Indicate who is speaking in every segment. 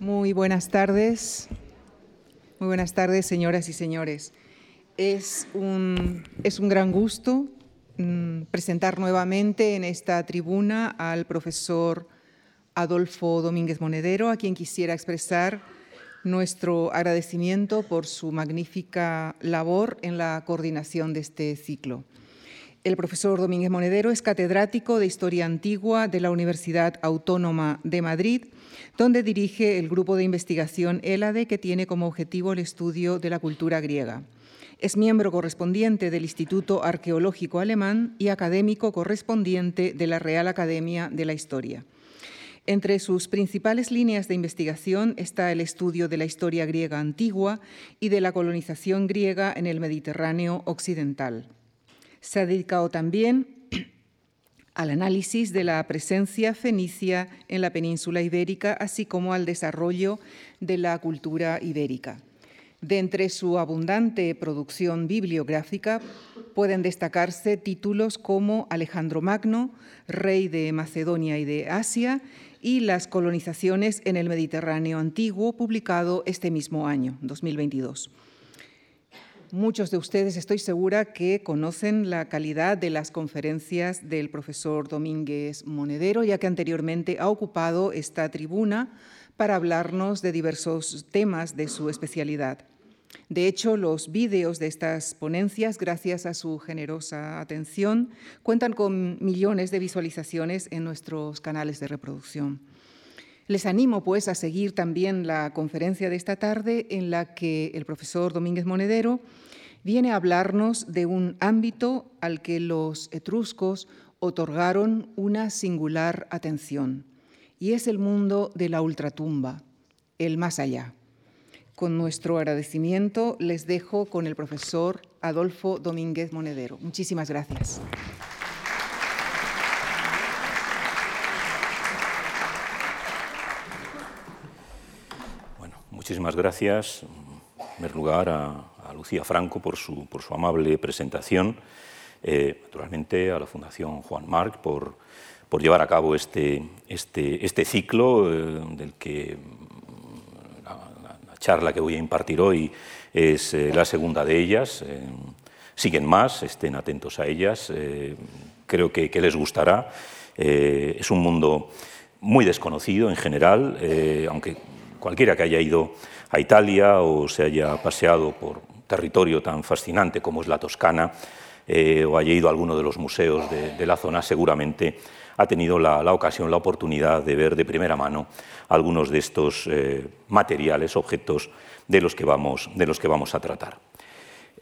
Speaker 1: Muy buenas tardes. Muy buenas tardes, señoras y señores. Es un, es un gran gusto mm, presentar nuevamente en esta tribuna al profesor Adolfo Domínguez Monedero, a quien quisiera expresar nuestro agradecimiento por su magnífica labor en la coordinación de este ciclo. El profesor Domínguez Monedero es catedrático de Historia Antigua de la Universidad Autónoma de Madrid donde dirige el grupo de investigación ELADE, que tiene como objetivo el estudio de la cultura griega. Es miembro correspondiente del Instituto Arqueológico Alemán y académico correspondiente de la Real Academia de la Historia. Entre sus principales líneas de investigación está el estudio de la historia griega antigua y de la colonización griega en el Mediterráneo occidental. Se ha dedicado también al análisis de la presencia fenicia en la península ibérica, así como al desarrollo de la cultura ibérica. De entre su abundante producción bibliográfica pueden destacarse títulos como Alejandro Magno, rey de Macedonia y de Asia, y las colonizaciones en el Mediterráneo antiguo, publicado este mismo año, 2022. Muchos de ustedes estoy segura que conocen la calidad de las conferencias del profesor Domínguez Monedero, ya que anteriormente ha ocupado esta tribuna para hablarnos de diversos temas de su especialidad. De hecho, los vídeos de estas ponencias, gracias a su generosa atención, cuentan con millones de visualizaciones en nuestros canales de reproducción. Les animo, pues, a seguir también la conferencia de esta tarde en la que el profesor Domínguez Monedero viene a hablarnos de un ámbito al que los etruscos otorgaron una singular atención, y es el mundo de la ultratumba, el más allá. Con nuestro agradecimiento les dejo con el profesor Adolfo Domínguez Monedero. Muchísimas gracias.
Speaker 2: Muchísimas gracias, en primer lugar, a, Lucía Franco por su, por su amable presentación, eh, naturalmente a la Fundación Juan Marc por, por llevar a cabo este, este, este ciclo eh, del que la, charla que voy a impartir hoy es eh, la segunda de ellas. siguen más, estén atentos a ellas, creo que, que, les gustará. es un mundo muy desconocido en general, aunque cualquiera que haya ido a Italia o se haya paseado por territorio tan fascinante como es la Toscana, eh, o haya ido a alguno de los museos de, la zona, seguramente ha tenido la, ocasión, la oportunidad de ver de primera mano algunos de estos eh, materiales, objetos de los que vamos, de los que vamos a tratar.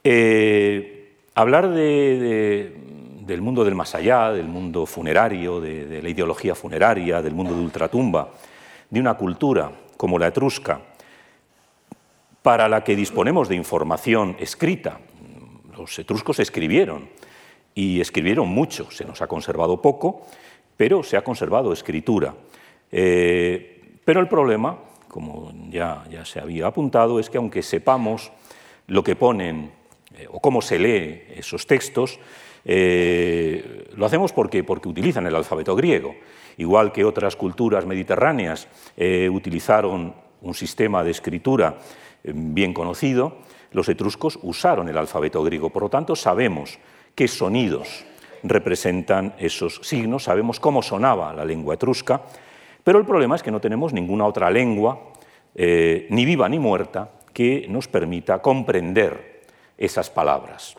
Speaker 2: Eh, hablar del mundo del más allá, del mundo funerario, de la ideología funeraria, del mundo de ultratumba, de una cultura como la etrusca, para la que disponemos de información escrita. Los etruscos escribieron y escribieron mucho, se nos ha conservado poco, pero se ha conservado escritura. Eh, pero el problema, como ya, ya, se había apuntado, es que aunque sepamos lo que ponen eh, o cómo se lee esos textos, eh, lo hacemos porque, utilizan el alfabeto griego igual que otras culturas mediterráneas eh, utilizaron un sistema de escritura eh, bien conocido, los etruscos usaron el alfabeto griego. Por lo tanto, sabemos qué sonidos representan esos signos, sabemos cómo sonaba la lengua etrusca, pero el problema es que no tenemos ninguna otra lengua, ni viva ni muerta, que nos permita comprender esas palabras.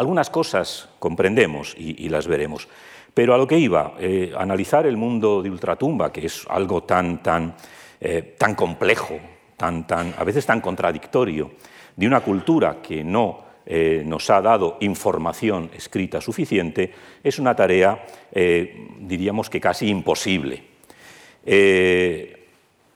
Speaker 2: Algunas cosas comprendemos y las veremos, pero a lo que iba, eh, analizar el mundo de ultratumba, que es algo tan, tan, eh, tan complejo, tan, tan, a veces tan contradictorio, de una cultura que no eh, nos ha dado información escrita suficiente, es una tarea, diríamos que casi imposible.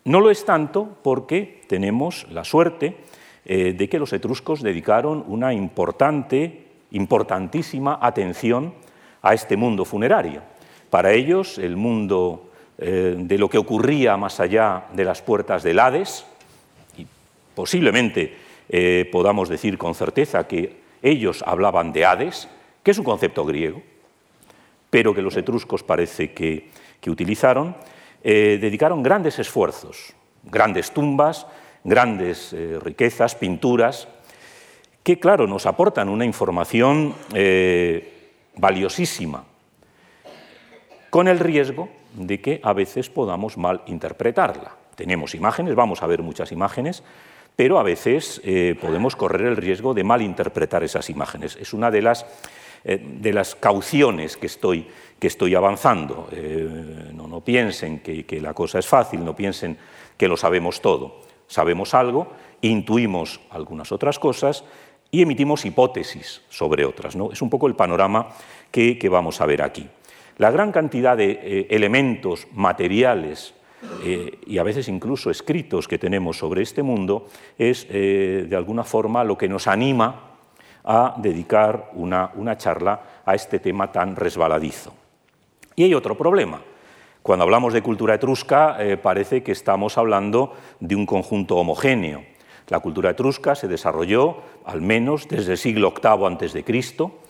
Speaker 2: no lo es tanto porque tenemos la suerte de que los etruscos dedicaron una importante, importantísima atención a este mundo funerario. Para ellos, el mundo eh, de lo que ocurría más allá de las puertas del Hades, y posiblemente eh, podamos decir con certeza que ellos hablaban de Hades, que es un concepto griego, pero que los etruscos parece que, utilizaron, eh, dedicaron grandes esfuerzos grandes tumbas, grandes riquezas, pinturas, que, claro, nos aportan una información eh, valiosísima, con el riesgo de que a veces podamos mal interpretarla. Tenemos imágenes, vamos a ver muchas imágenes, pero a veces eh, podemos correr el riesgo de malinterpretar esas imágenes. Es una de las, eh, de las cauciones que estoy, que estoy avanzando. No, piensen que, la cosa es fácil, no piensen que lo sabemos todo. Sabemos algo, intuimos algunas otras cosas y emitimos hipótesis sobre otras. ¿no? Es un poco el panorama que, vamos a ver aquí. La gran cantidad de elementos materiales eh, y a veces incluso escritos que tenemos sobre este mundo, es eh, de alguna forma lo que nos anima a dedicar una, charla a este tema tan resbaladizo. Y hay otro problema. Cuando hablamos de cultura etrusca eh, parece que estamos hablando de un conjunto homogéneo. La cultura etrusca se desarrolló al menos desde el siglo VIII de Cristo,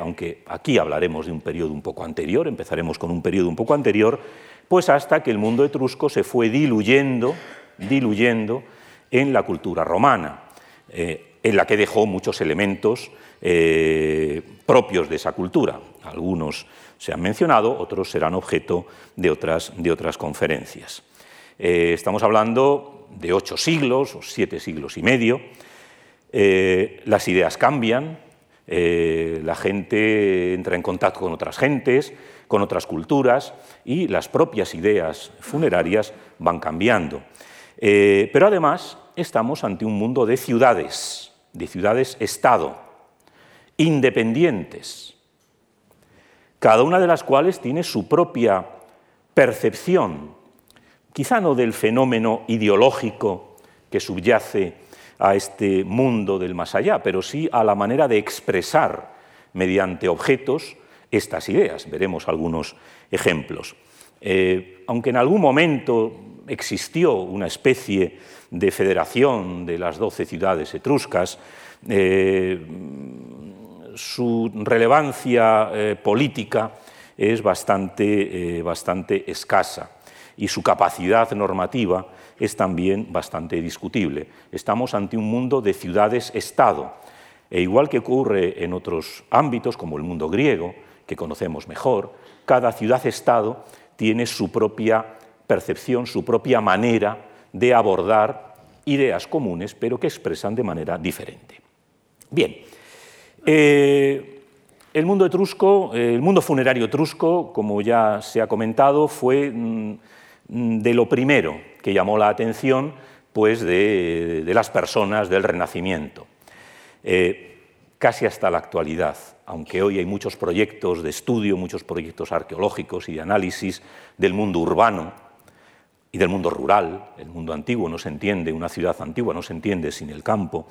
Speaker 2: aunque aquí hablaremos de un periodo un poco anterior, empezaremos con un periodo un poco anterior, pues hasta que el mundo etrusco se fue diluyendo, diluyendo en la cultura romana, eh, en la que dejó muchos elementos eh, propios de esa cultura. Algunos se han mencionado, otros serán objeto de otras, de otras conferencias. Eh, estamos hablando de ocho siglos o siete siglos y medio. las ideas cambian, la gente entra en contacto con otras gentes, con otras culturas y las propias ideas funerarias van cambiando. Eh, pero además estamos ante un mundo de ciudades, de ciudades-estado, independientes, cada una de las cuales tiene su propia percepción, quizá no del fenómeno ideológico que subyace a este mundo del más allá, pero sí a la manera de expresar mediante objetos estas ideas. Veremos algunos ejemplos. Eh, aunque en algún momento existió una especie de federación de las doce ciudades etruscas, eh, su relevancia eh, política es bastante, bastante escasa y su capacidad normativa es también bastante discutible. Estamos ante un mundo de ciudades-estado, e igual que ocurre en otros ámbitos, como el mundo griego, que conocemos mejor, cada ciudad-estado tiene su propia percepción, su propia manera de abordar ideas comunes, pero que expresan de manera diferente. Bien, eh, el mundo etrusco, el mundo funerario etrusco, como ya se ha comentado, fue mm, de lo primero que llamó la atención pues, de, las personas del Renacimiento. Eh, casi hasta la actualidad, aunque hoy hay muchos proyectos de estudio, muchos proyectos arqueológicos y de análisis del mundo urbano y del mundo rural, el mundo antiguo no se entiende, una ciudad antigua no se entiende sin el campo,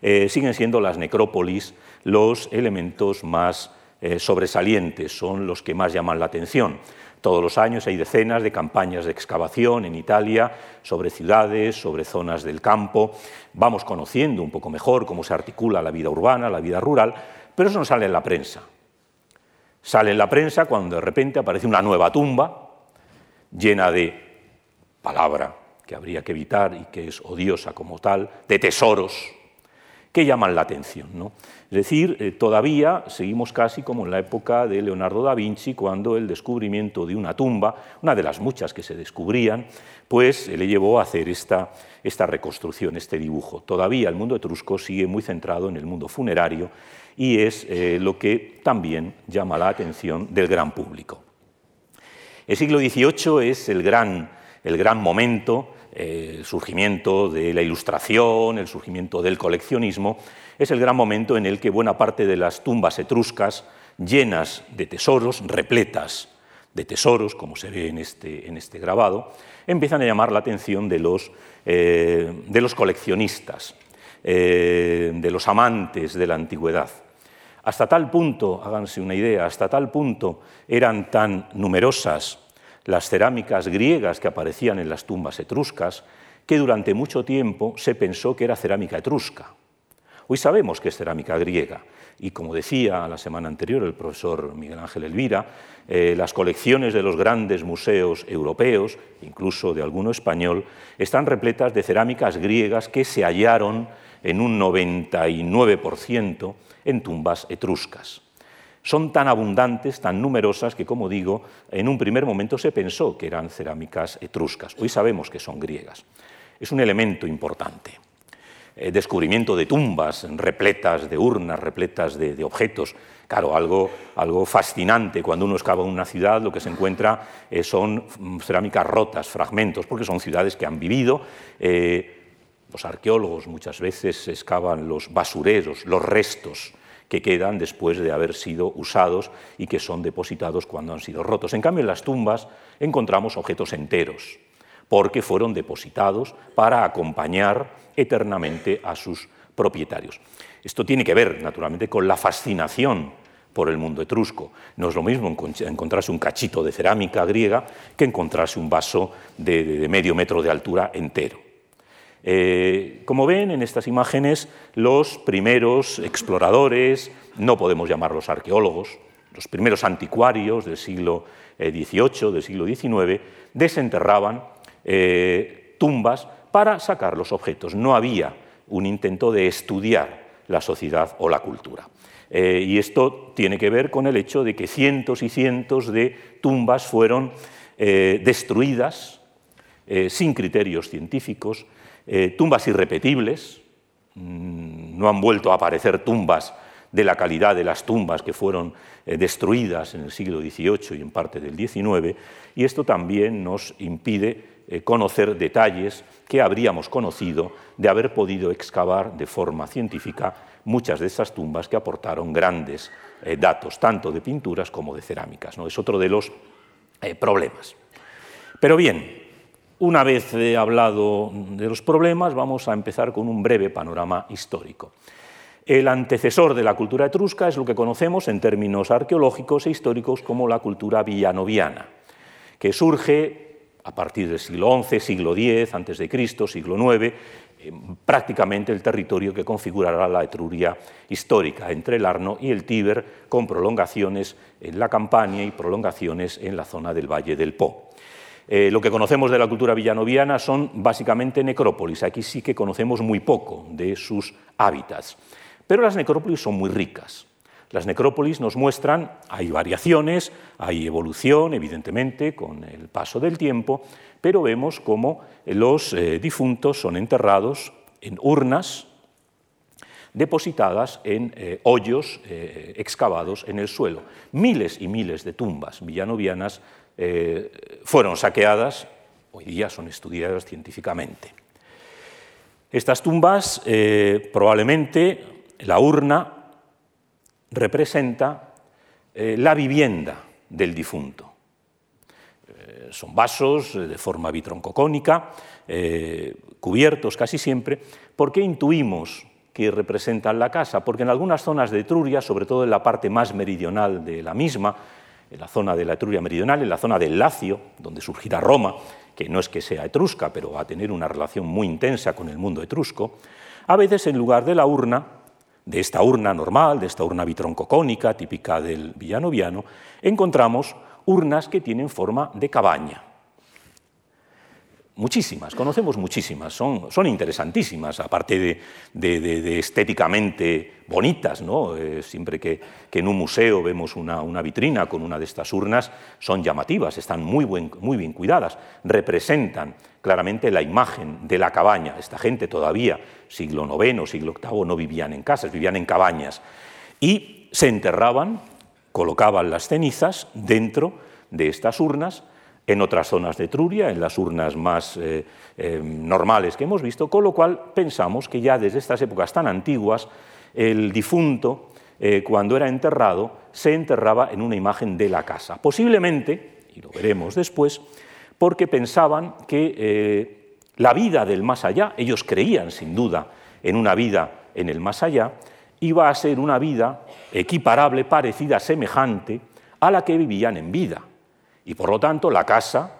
Speaker 2: eh, siguen siendo las necrópolis los elementos más eh, sobresalientes, son los que más llaman la atención. Todos los años hay decenas de campañas de excavación en Italia sobre ciudades, sobre zonas del campo. Vamos conociendo un poco mejor cómo se articula la vida urbana, la vida rural, pero eso no sale en la prensa. Sale en la prensa cuando de repente aparece una nueva tumba llena de palabra que habría que evitar y que es odiosa como tal, de tesoros que llaman la atención. ¿no? Es decir, eh, todavía seguimos casi como en la época de Leonardo da Vinci, cuando el descubrimiento de una tumba, una de las muchas que se descubrían, pues le llevó a hacer esta, esta reconstrucción, este dibujo. Todavía el mundo etrusco sigue muy centrado en el mundo funerario y es eh, lo que también llama la atención del gran público. El siglo XVIII es el gran, el gran momento, eh, el surgimiento de la ilustración, el surgimiento del coleccionismo, es el gran momento en el que buena parte de las tumbas etruscas, llenas de tesoros, repletas de tesoros, como se ve en este, en este grabado, empiezan a llamar la atención de los, eh, de los coleccionistas, eh, de los amantes de la antigüedad. Hasta tal punto, háganse una idea, hasta tal punto eran tan numerosas las cerámicas griegas que aparecían en las tumbas etruscas que durante mucho tiempo se pensó que era cerámica etrusca Hoy sabemos que es cerámica griega y, como decía la semana anterior el profesor Miguel Ángel Elvira, eh, las colecciones de los grandes museos europeos, incluso de alguno español, están repletas de cerámicas griegas que se hallaron en un 99% en tumbas etruscas. Son tan abundantes, tan numerosas, que, como digo, en un primer momento se pensó que eran cerámicas etruscas. Hoy sabemos que son griegas. Es un elemento importante. El descubrimiento de tumbas repletas de urnas, repletas de, objetos. Claro, algo, algo, fascinante. Cuando uno excava una ciudad, lo que se encuentra eh, son cerámicas rotas, fragmentos, porque son ciudades que han vivido. Eh, los arqueólogos muchas veces excavan los basureros, los restos que quedan después de haber sido usados y que son depositados cuando han sido rotos. En cambio, en las tumbas encontramos objetos enteros, porque fueron depositados para acompañar eternamente a sus propietarios. Esto tiene que ver, naturalmente, con la fascinación por el mundo etrusco. No es lo mismo encontrarse un cachito de cerámica griega que encontrarse un vaso de, medio metro de altura entero. Eh, como ven en estas imágenes, los primeros exploradores, no podemos llamarlos arqueólogos, los primeros anticuarios del siglo XVIII, eh, del siglo XIX, desenterraban eh, tumbas para sacar los objetos. No había un intento de estudiar la sociedad o la cultura. y esto tiene que ver con el hecho de que cientos y cientos de tumbas fueron destruidas sin criterios científicos, eh, tumbas irrepetibles, mm, no han vuelto a aparecer tumbas de la calidad de las tumbas que fueron eh, destruidas en el siglo XVIII y en parte del XIX, y esto también nos impide eh, conocer detalles que habríamos conocido de haber podido excavar de forma científica muchas de esas tumbas que aportaron grandes datos, tanto de pinturas como de cerámicas. ¿no? Es otro de los problemas. Pero bien, una vez hablado de los problemas, vamos a empezar con un breve panorama histórico. El antecesor de la cultura etrusca es lo que conocemos en términos arqueológicos e históricos como la cultura villanoviana, que surge a partir del siglo XI, siglo X, antes de Cristo, siglo IX, prácticamente el territorio que configurará la Etruria histórica, entre el Arno y el Tíber, con prolongaciones en la Campania y prolongaciones en la zona del Valle del Po. Eh, lo que conocemos de la cultura villanoviana son básicamente necrópolis. Aquí sí que conocemos muy poco de sus hábitats. Pero las necrópolis son muy ricas. Las necrópolis nos muestran, hay variaciones, hay evolución, evidentemente, con el paso del tiempo, pero vemos cómo los eh, difuntos son enterrados en urnas depositadas en eh, hoyos excavados en el suelo. Miles y miles de tumbas villanovianas eh, fueron saqueadas, hoy día son estudiadas científicamente. Estas tumbas, eh, probablemente la urna representa eh, la vivienda del difunto. son vasos de forma bitroncocónica, cubiertos casi siempre, ¿por qué intuimos que representan la casa? Porque en algunas zonas de Etruria, sobre todo en la parte más meridional de la misma, en la zona de la Etruria meridional, en la zona del Lacio, donde surgirá Roma, que no es que sea etrusca, pero va a tener una relación muy intensa con el mundo etrusco, a veces en lugar de la urna, de esta urna normal, de esta urna bitroncocónica típica del villanoviano, encontramos urnas que tienen forma de cabaña. Muchísimas, conocemos muchísimas, son, son interesantísimas, aparte de, estéticamente bonitas. ¿no? Eh, siempre que, en un museo vemos una, vitrina con una de estas urnas, son llamativas, están muy, muy bien cuidadas, representan claramente la imagen de la cabaña. Esta gente todavía, siglo IX, siglo VIII, no vivían en casas, vivían en cabañas. Y se enterraban, colocaban las cenizas dentro de estas urnas, en otras zonas de Etruria, en las urnas más eh, eh, normales que hemos visto, con lo cual pensamos que ya desde estas épocas tan antiguas el difunto, eh, cuando era enterrado, se enterraba en una imagen de la casa. Posiblemente, y lo veremos después, porque pensaban que la vida del más allá, ellos creían sin duda en una vida en el más allá, iba a ser una vida equiparable, parecida, semejante a la que vivían en vida. Y por lo tanto, la casa,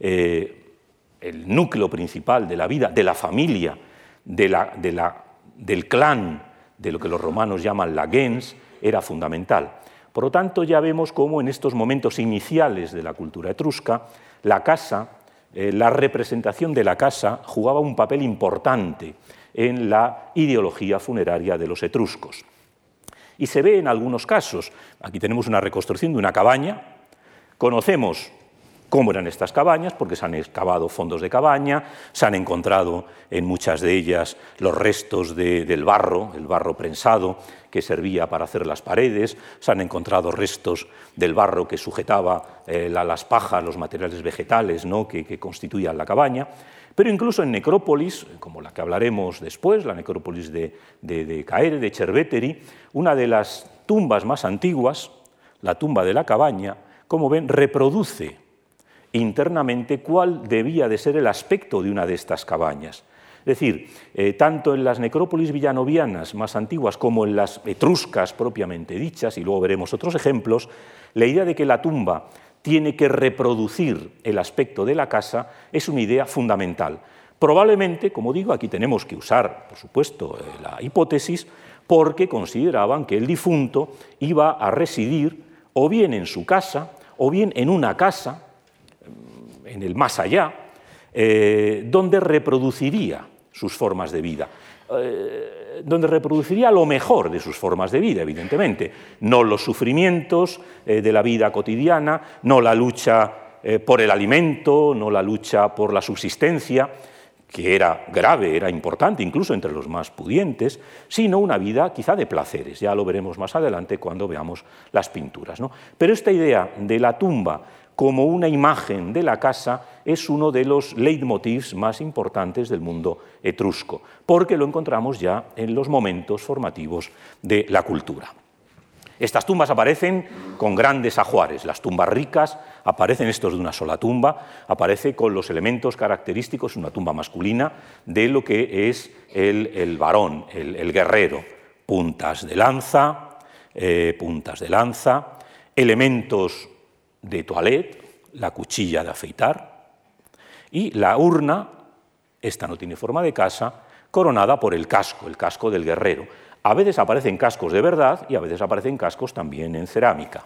Speaker 2: eh, el núcleo principal de la vida, de la familia, del clan de lo que los romanos llaman la gens, era fundamental. Por lo tanto, ya vemos cómo en estos momentos iniciales de la cultura etrusca, la casa, eh, la representación de la casa jugaba un papel importante en la ideología funeraria de los etruscos. Y se ve en algunos casos, aquí tenemos una reconstrucción de una cabaña, conocemos cómo eran estas cabañas, porque se han excavado fondos de cabaña, se han encontrado en muchas de ellas los restos del barro, el barro prensado que servía para hacer las paredes, se han encontrado restos del barro que sujetaba eh, las pajas, los materiales vegetales ¿no? que, constituían la cabaña, pero incluso en necrópolis, como la que hablaremos después, la necrópolis de, de, de Caere, de Cerveteri, una de las tumbas más antiguas, la tumba de la cabaña, como ven, reproduce internamente cuál debía de ser el aspecto de una de estas cabañas. Es decir, eh, tanto en las necrópolis villanovianas más antiguas como en las etruscas propiamente dichas, y luego veremos otros ejemplos, la idea de que la tumba tiene que reproducir el aspecto de la casa es una idea fundamental. Probablemente, como digo, aquí tenemos que usar, por supuesto, eh, la hipótesis, porque consideraban que el difunto iba a residir o bien en su casa, o bien en una casa, en el más allá, eh, donde reproduciría sus formas de vida, eh, donde reproduciría lo mejor de sus formas de vida, evidentemente, no los sufrimientos eh, de la vida cotidiana, no la lucha por el alimento, no la lucha por la subsistencia, que era grave, era importante incluso entre los más pudientes, sino una vida quizá de placeres. Ya lo veremos más adelante cuando veamos las pinturas. ¿no? Pero esta idea de la tumba como una imagen de la casa es uno de los leitmotivs más importantes del mundo etrusco, porque lo encontramos ya en los momentos formativos de la cultura. Estas tumbas aparecen con grandes ajuares, las tumbas ricas aparecen estos de una sola tumba, aparece con los elementos característicos, una tumba masculina, de lo que es el, varón, el, guerrero, puntas de lanza, eh, puntas de lanza, elementos de toilette, la cuchilla de afeitar, y la urna, esta no tiene forma de casa, coronada por el casco, el casco del guerrero. A veces aparecen cascos de verdad y a veces aparecen cascos también en cerámica.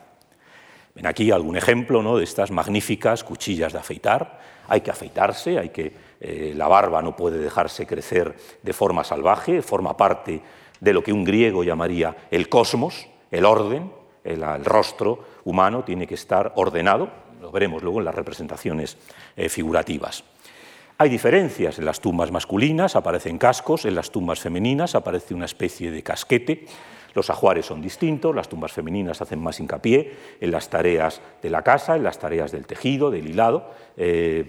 Speaker 2: Ven aquí algún ejemplo ¿no? de estas magníficas cuchillas de afeitar. Hay que afeitarse, hay que, eh, la barba no puede dejarse crecer de forma salvaje, forma parte de lo que un griego llamaría el cosmos, el orden, el, rostro humano tiene que estar ordenado, lo veremos luego en las representaciones eh, figurativas. Hay diferencias en las tumbas masculinas, aparecen cascos, en las tumbas femeninas aparece una especie de casquete. Los ajuares son distintos, las tumbas femeninas hacen más hincapié en las tareas de la casa, en las tareas del tejido, del hilado. Eh,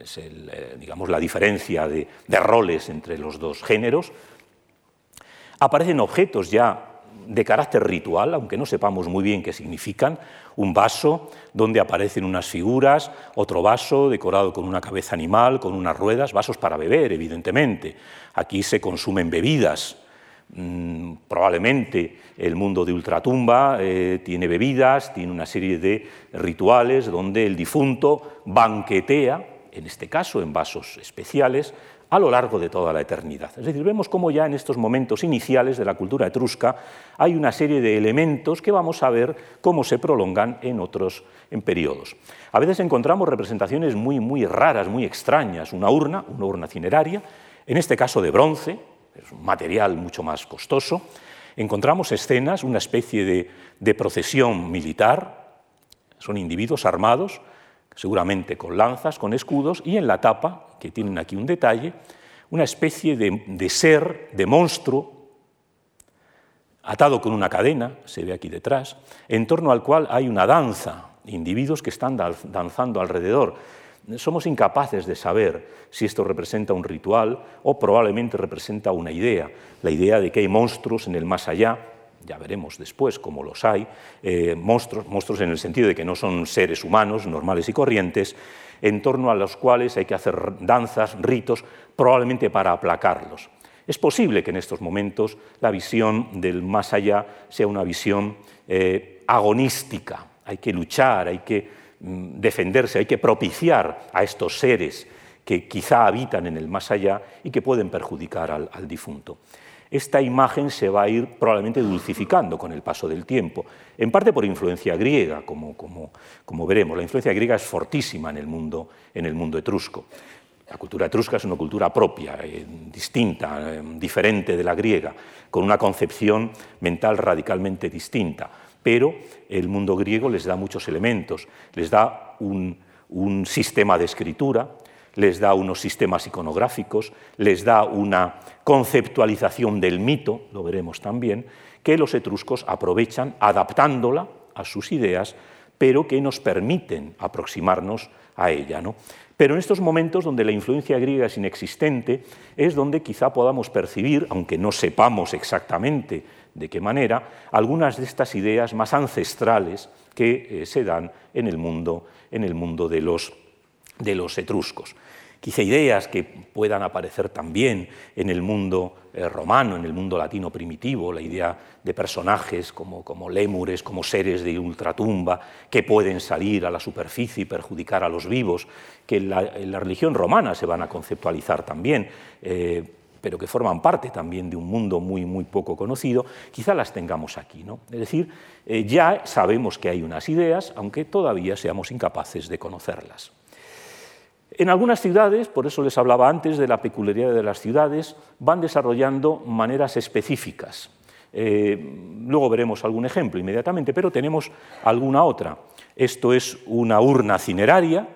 Speaker 2: es eh, digamos, la diferencia de roles entre los dos géneros. Aparecen objetos ya de carácter ritual, aunque no sepamos muy bien qué significan, un vaso donde aparecen unas figuras, otro vaso decorado con una cabeza animal, con unas ruedas, vasos para beber, evidentemente. Aquí se consumen bebidas. Mm, probablemente el mundo de ultratumba eh, tiene bebidas, tiene una serie de rituales donde el difunto banquetea, en este caso en vasos especiales, a lo largo de toda la eternidad. Es decir, vemos cómo ya en estos momentos iniciales de la cultura etrusca hay una serie de elementos que vamos a ver cómo se prolongan en otros en periodos. A veces encontramos representaciones muy, muy raras, muy extrañas, una urna, una urna cineraria, en este caso de bronce, es un material mucho más costoso. Encontramos escenas, una especie de, de procesión militar, son individuos armados, seguramente con lanzas, con escudos, y en la tapa, que tienen aquí un detalle, una especie de, ser, de monstruo, atado con una cadena, se ve aquí detrás, en torno al cual hay una danza, individuos que están danzando alrededor. Somos incapaces de saber si esto representa un ritual o probablemente representa una idea, la idea de que hay monstruos en el más allá, ya veremos después cómo los hay, eh, monstruos, monstruos en el sentido de que no son seres humanos normales y corrientes, en torno a los cuales hay que hacer danzas, ritos, probablemente para aplacarlos. Es posible que en estos momentos la visión del más allá sea una visión eh, agonística. Hay que luchar, hay que mm, defenderse, hay que propiciar a estos seres que quizá habitan en el más allá y que pueden perjudicar al difunto. Esta imagen se va a ir probablemente dulcificando con el paso del tiempo, en parte por influencia griega, como, como, veremos. La influencia griega es fortísima en el mundo, en el mundo etrusco. La cultura etrusca es una cultura propia, eh, distinta, eh, diferente de la griega, con una concepción mental radicalmente distinta. Pero el mundo griego les da muchos elementos, les da un, un sistema de escritura, les da unos sistemas iconográficos, les da una conceptualización del mito, lo veremos también, que los etruscos aprovechan adaptándola a sus ideas, pero que nos permiten aproximarnos a ella. ¿no? Pero en estos momentos donde la influencia griega es inexistente, es donde quizá podamos percibir, aunque no sepamos exactamente de qué manera, algunas de estas ideas más ancestrales que eh, se dan en el mundo, en el mundo de los de los etruscos. Quizá ideas que puedan aparecer también en el mundo eh, romano, en el mundo latino primitivo, la idea de personajes como, como lémures, como seres de ultratumba, que pueden salir a la superficie y perjudicar a los vivos, que en la, religión romana se van a conceptualizar también. Eh, pero que forman parte también de un mundo muy, muy poco conocido, quizá las tengamos aquí. ¿no? Es decir, eh, ya sabemos que hay unas ideas, aunque todavía seamos incapaces de conocerlas. En algunas ciudades, por eso les hablaba antes de la peculiaridad de las ciudades, van desarrollando maneras específicas. Eh, luego veremos algún ejemplo inmediatamente, pero tenemos alguna otra. Esto es una urna cineraria,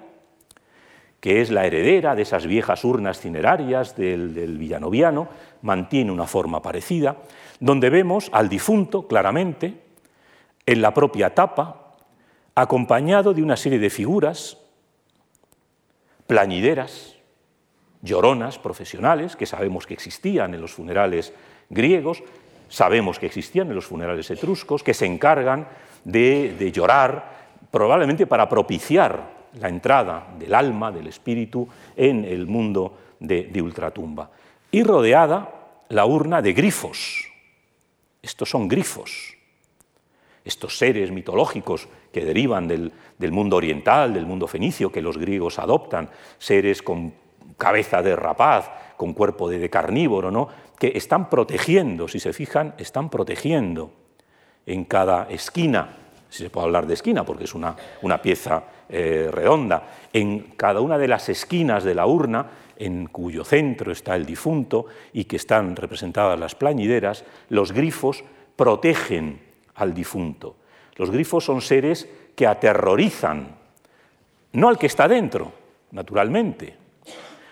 Speaker 2: que es la heredera de esas viejas urnas cinerarias del, del villanoviano, mantiene una forma parecida, donde vemos al difunto claramente en la propia tapa, acompañado de una serie de figuras plañideras, lloronas profesionales, que sabemos que existían en los funerales griegos, sabemos que existían en los funerales etruscos, que se encargan de, llorar, probablemente para propiciar la entrada del alma, del espíritu, en el mundo de, de ultratumba. Y rodeada la urna de grifos. Estos son grifos, estos seres mitológicos que derivan del, mundo oriental, del mundo fenicio, que los griegos adoptan, seres con cabeza de rapaz, con cuerpo de, carnívoro, ¿no? que están protegiendo, si se fijan, están protegiendo en cada esquina, si se puede hablar de esquina, porque es una, una pieza eh, redonda, en cada una de las esquinas de la urna, en cuyo centro está el difunto y que están representadas las plañideras, los grifos protegen al difunto. Los grifos son seres que aterrorizan, no al que está dentro, naturalmente,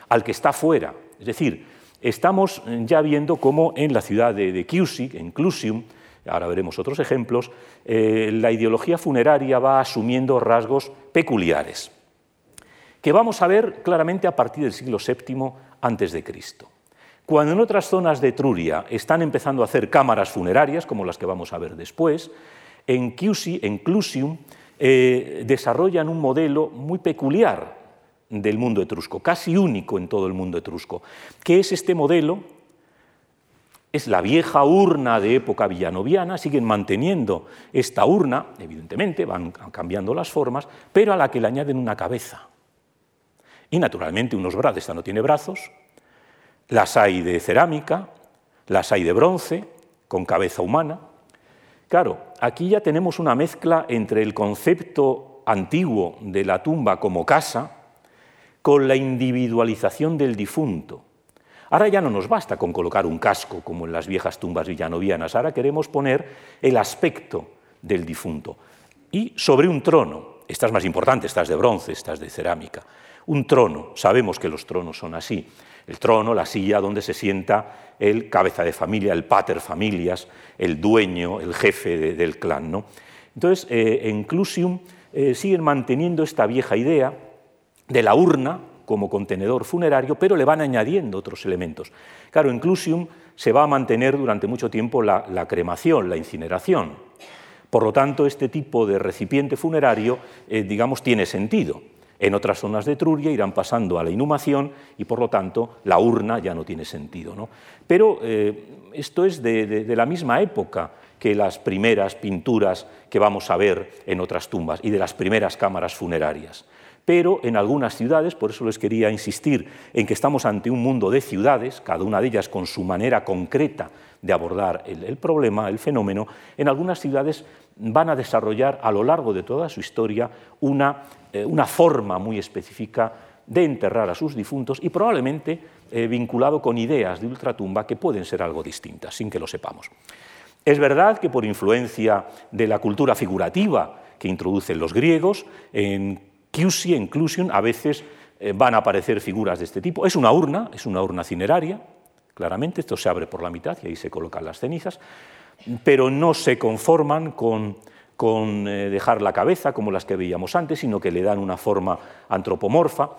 Speaker 2: al que está fuera. Es decir, estamos ya viendo cómo en la ciudad de, de en Clusium, ahora veremos otros ejemplos, eh, la ideología funeraria va asumiendo rasgos peculiares, que vamos a ver claramente a partir del siglo VII antes de Cristo. Cuando en otras zonas de Etruria están empezando a hacer cámaras funerarias, como las que vamos a ver después, en, en Clusium eh, desarrollan un modelo muy peculiar del mundo etrusco, casi único en todo el mundo etrusco. ¿Qué es este modelo? Es la vieja urna de época villanoviana, siguen manteniendo esta urna, evidentemente van cambiando las formas, pero a la que le añaden una cabeza. Y naturalmente unos brazos, esta no tiene brazos, las hay de cerámica, las hay de bronce, con cabeza humana. Claro, aquí ya tenemos una mezcla entre el concepto antiguo de la tumba como casa con la individualización del difunto. Ahora ya no nos basta con colocar un casco como en las viejas tumbas villanovianas, ahora queremos poner el aspecto del difunto. Y sobre un trono, esta es más importante, esta es de bronce, esta es de cerámica, un trono, sabemos que los tronos son así, el trono, la silla donde se sienta el cabeza de familia, el pater familias, el dueño, el jefe del clan. ¿no? Entonces, eh, en Clusium eh, siguen manteniendo esta vieja idea de la urna como contenedor funerario, pero le van añadiendo otros elementos. Claro, en Clusium se va a mantener durante mucho tiempo la, cremación, la incineración. Por lo tanto, este tipo de recipiente funerario, eh, digamos, tiene sentido. En otras zonas de Etruria irán pasando a la inhumación y por lo tanto la urna ya no tiene sentido. ¿no? Pero eh, esto es de, la misma época que las primeras pinturas que vamos a ver en otras tumbas y de las primeras cámaras funerarias. pero en algunas ciudades, por eso les quería insistir en que estamos ante un mundo de ciudades, cada una de ellas con su manera concreta de abordar el, problema, el fenómeno, en algunas ciudades van a desarrollar a lo largo de toda su historia una, eh, una forma muy específica de enterrar a sus difuntos y probablemente eh, vinculado con ideas de ultratumba que pueden ser algo distintas, sin que lo sepamos. Es verdad que por influencia de la cultura figurativa que introducen los griegos, en Chiusi, en Clusium, a veces eh, van a aparecer figuras de este tipo. Es una urna, es una urna cineraria, claramente, esto se abre por la mitad y ahí se colocan las cenizas, pero no se conforman con, eh, dejar la cabeza como las que veíamos antes, sino que le dan una forma antropomorfa.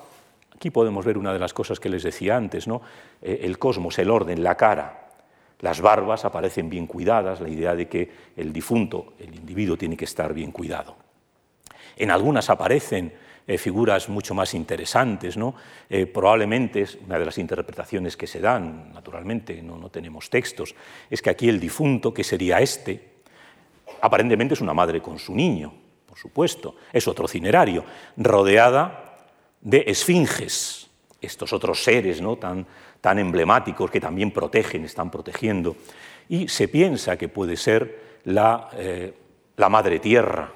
Speaker 2: Aquí podemos ver una de las cosas que les decía antes, ¿no? Eh, el cosmos, el orden, la cara, las barbas aparecen bien cuidadas, la idea de que el difunto, el individuo, tiene que estar bien cuidado. En algunas aparecen eh, figuras mucho más interesantes. ¿no? Probablemente es una de las interpretaciones que se dan, naturalmente no, no tenemos textos, es que aquí el difunto, que sería este, aparentemente es una madre con su niño, por supuesto, es otro cinerario, rodeada de esfinges, estos otros seres ¿no? tan, tan emblemáticos que también protegen, están protegiendo. Y se piensa que puede ser la, eh, la madre tierra,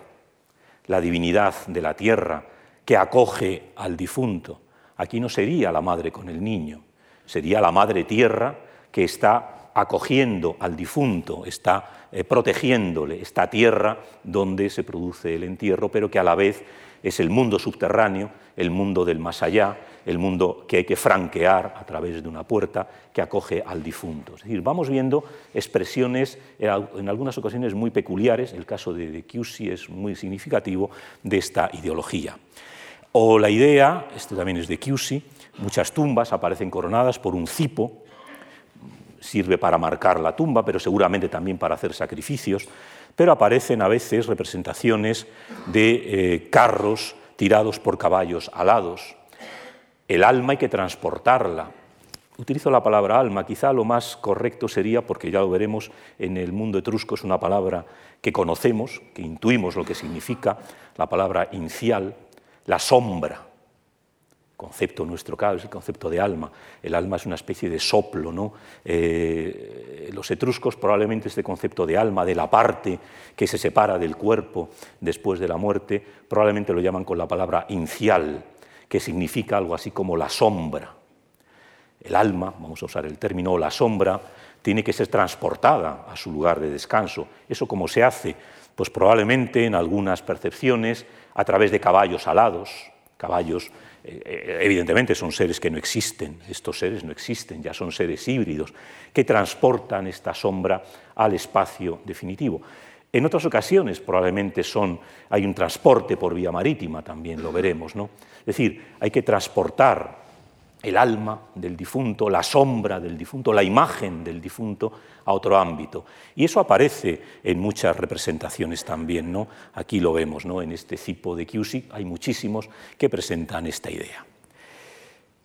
Speaker 2: la divinidad de la tierra que acoge al difunto. Aquí no sería la madre con el niño, sería la madre tierra que está acogiendo al difunto, está eh, protegiéndole esta tierra donde se produce el entierro, pero que a la vez es el mundo subterráneo, el mundo del más allá, el mundo que hay que franquear a través de una puerta que acoge al difunto. Es decir, vamos viendo expresiones en algunas ocasiones muy peculiares, el caso de, de es muy significativo de esta ideología. O la idea, este también es de Cusey, muchas tumbas aparecen coronadas por un cipo, sirve para marcar la tumba, pero seguramente también para hacer sacrificios, pero aparecen a veces representaciones de eh, carros tirados por caballos alados. El alma hay que transportarla. Utilizo la palabra alma, quizá lo más correcto sería, porque ya lo veremos en el mundo etrusco, es una palabra que conocemos, que intuimos lo que significa, la palabra incial, la sombra, concepto nuestro, claro, es el concepto de alma. El alma es una especie de soplo, ¿no? Eh, los etruscos probablemente este concepto de alma, de la parte que se separa del cuerpo después de la muerte, probablemente lo llaman con la palabra incial, que significa algo así como la sombra. El alma, vamos a usar el término, la sombra, tiene que ser transportada a su lugar de descanso. ¿Eso cómo se hace? Pues probablemente en algunas percepciones a través de caballos alados, caballos evidentemente son seres que no existen, estos seres no existen, ya son seres híbridos, que transportan esta sombra al espacio definitivo. En otras ocasiones probablemente son, hay un transporte por vía marítima, también lo veremos. ¿no? Es decir, hay que transportar el alma del difunto, la sombra del difunto, la imagen del difunto a otro ámbito. Y eso aparece en muchas representaciones también. ¿no? Aquí lo vemos ¿no? en este cipo de Chiusi, hay muchísimos que presentan esta idea.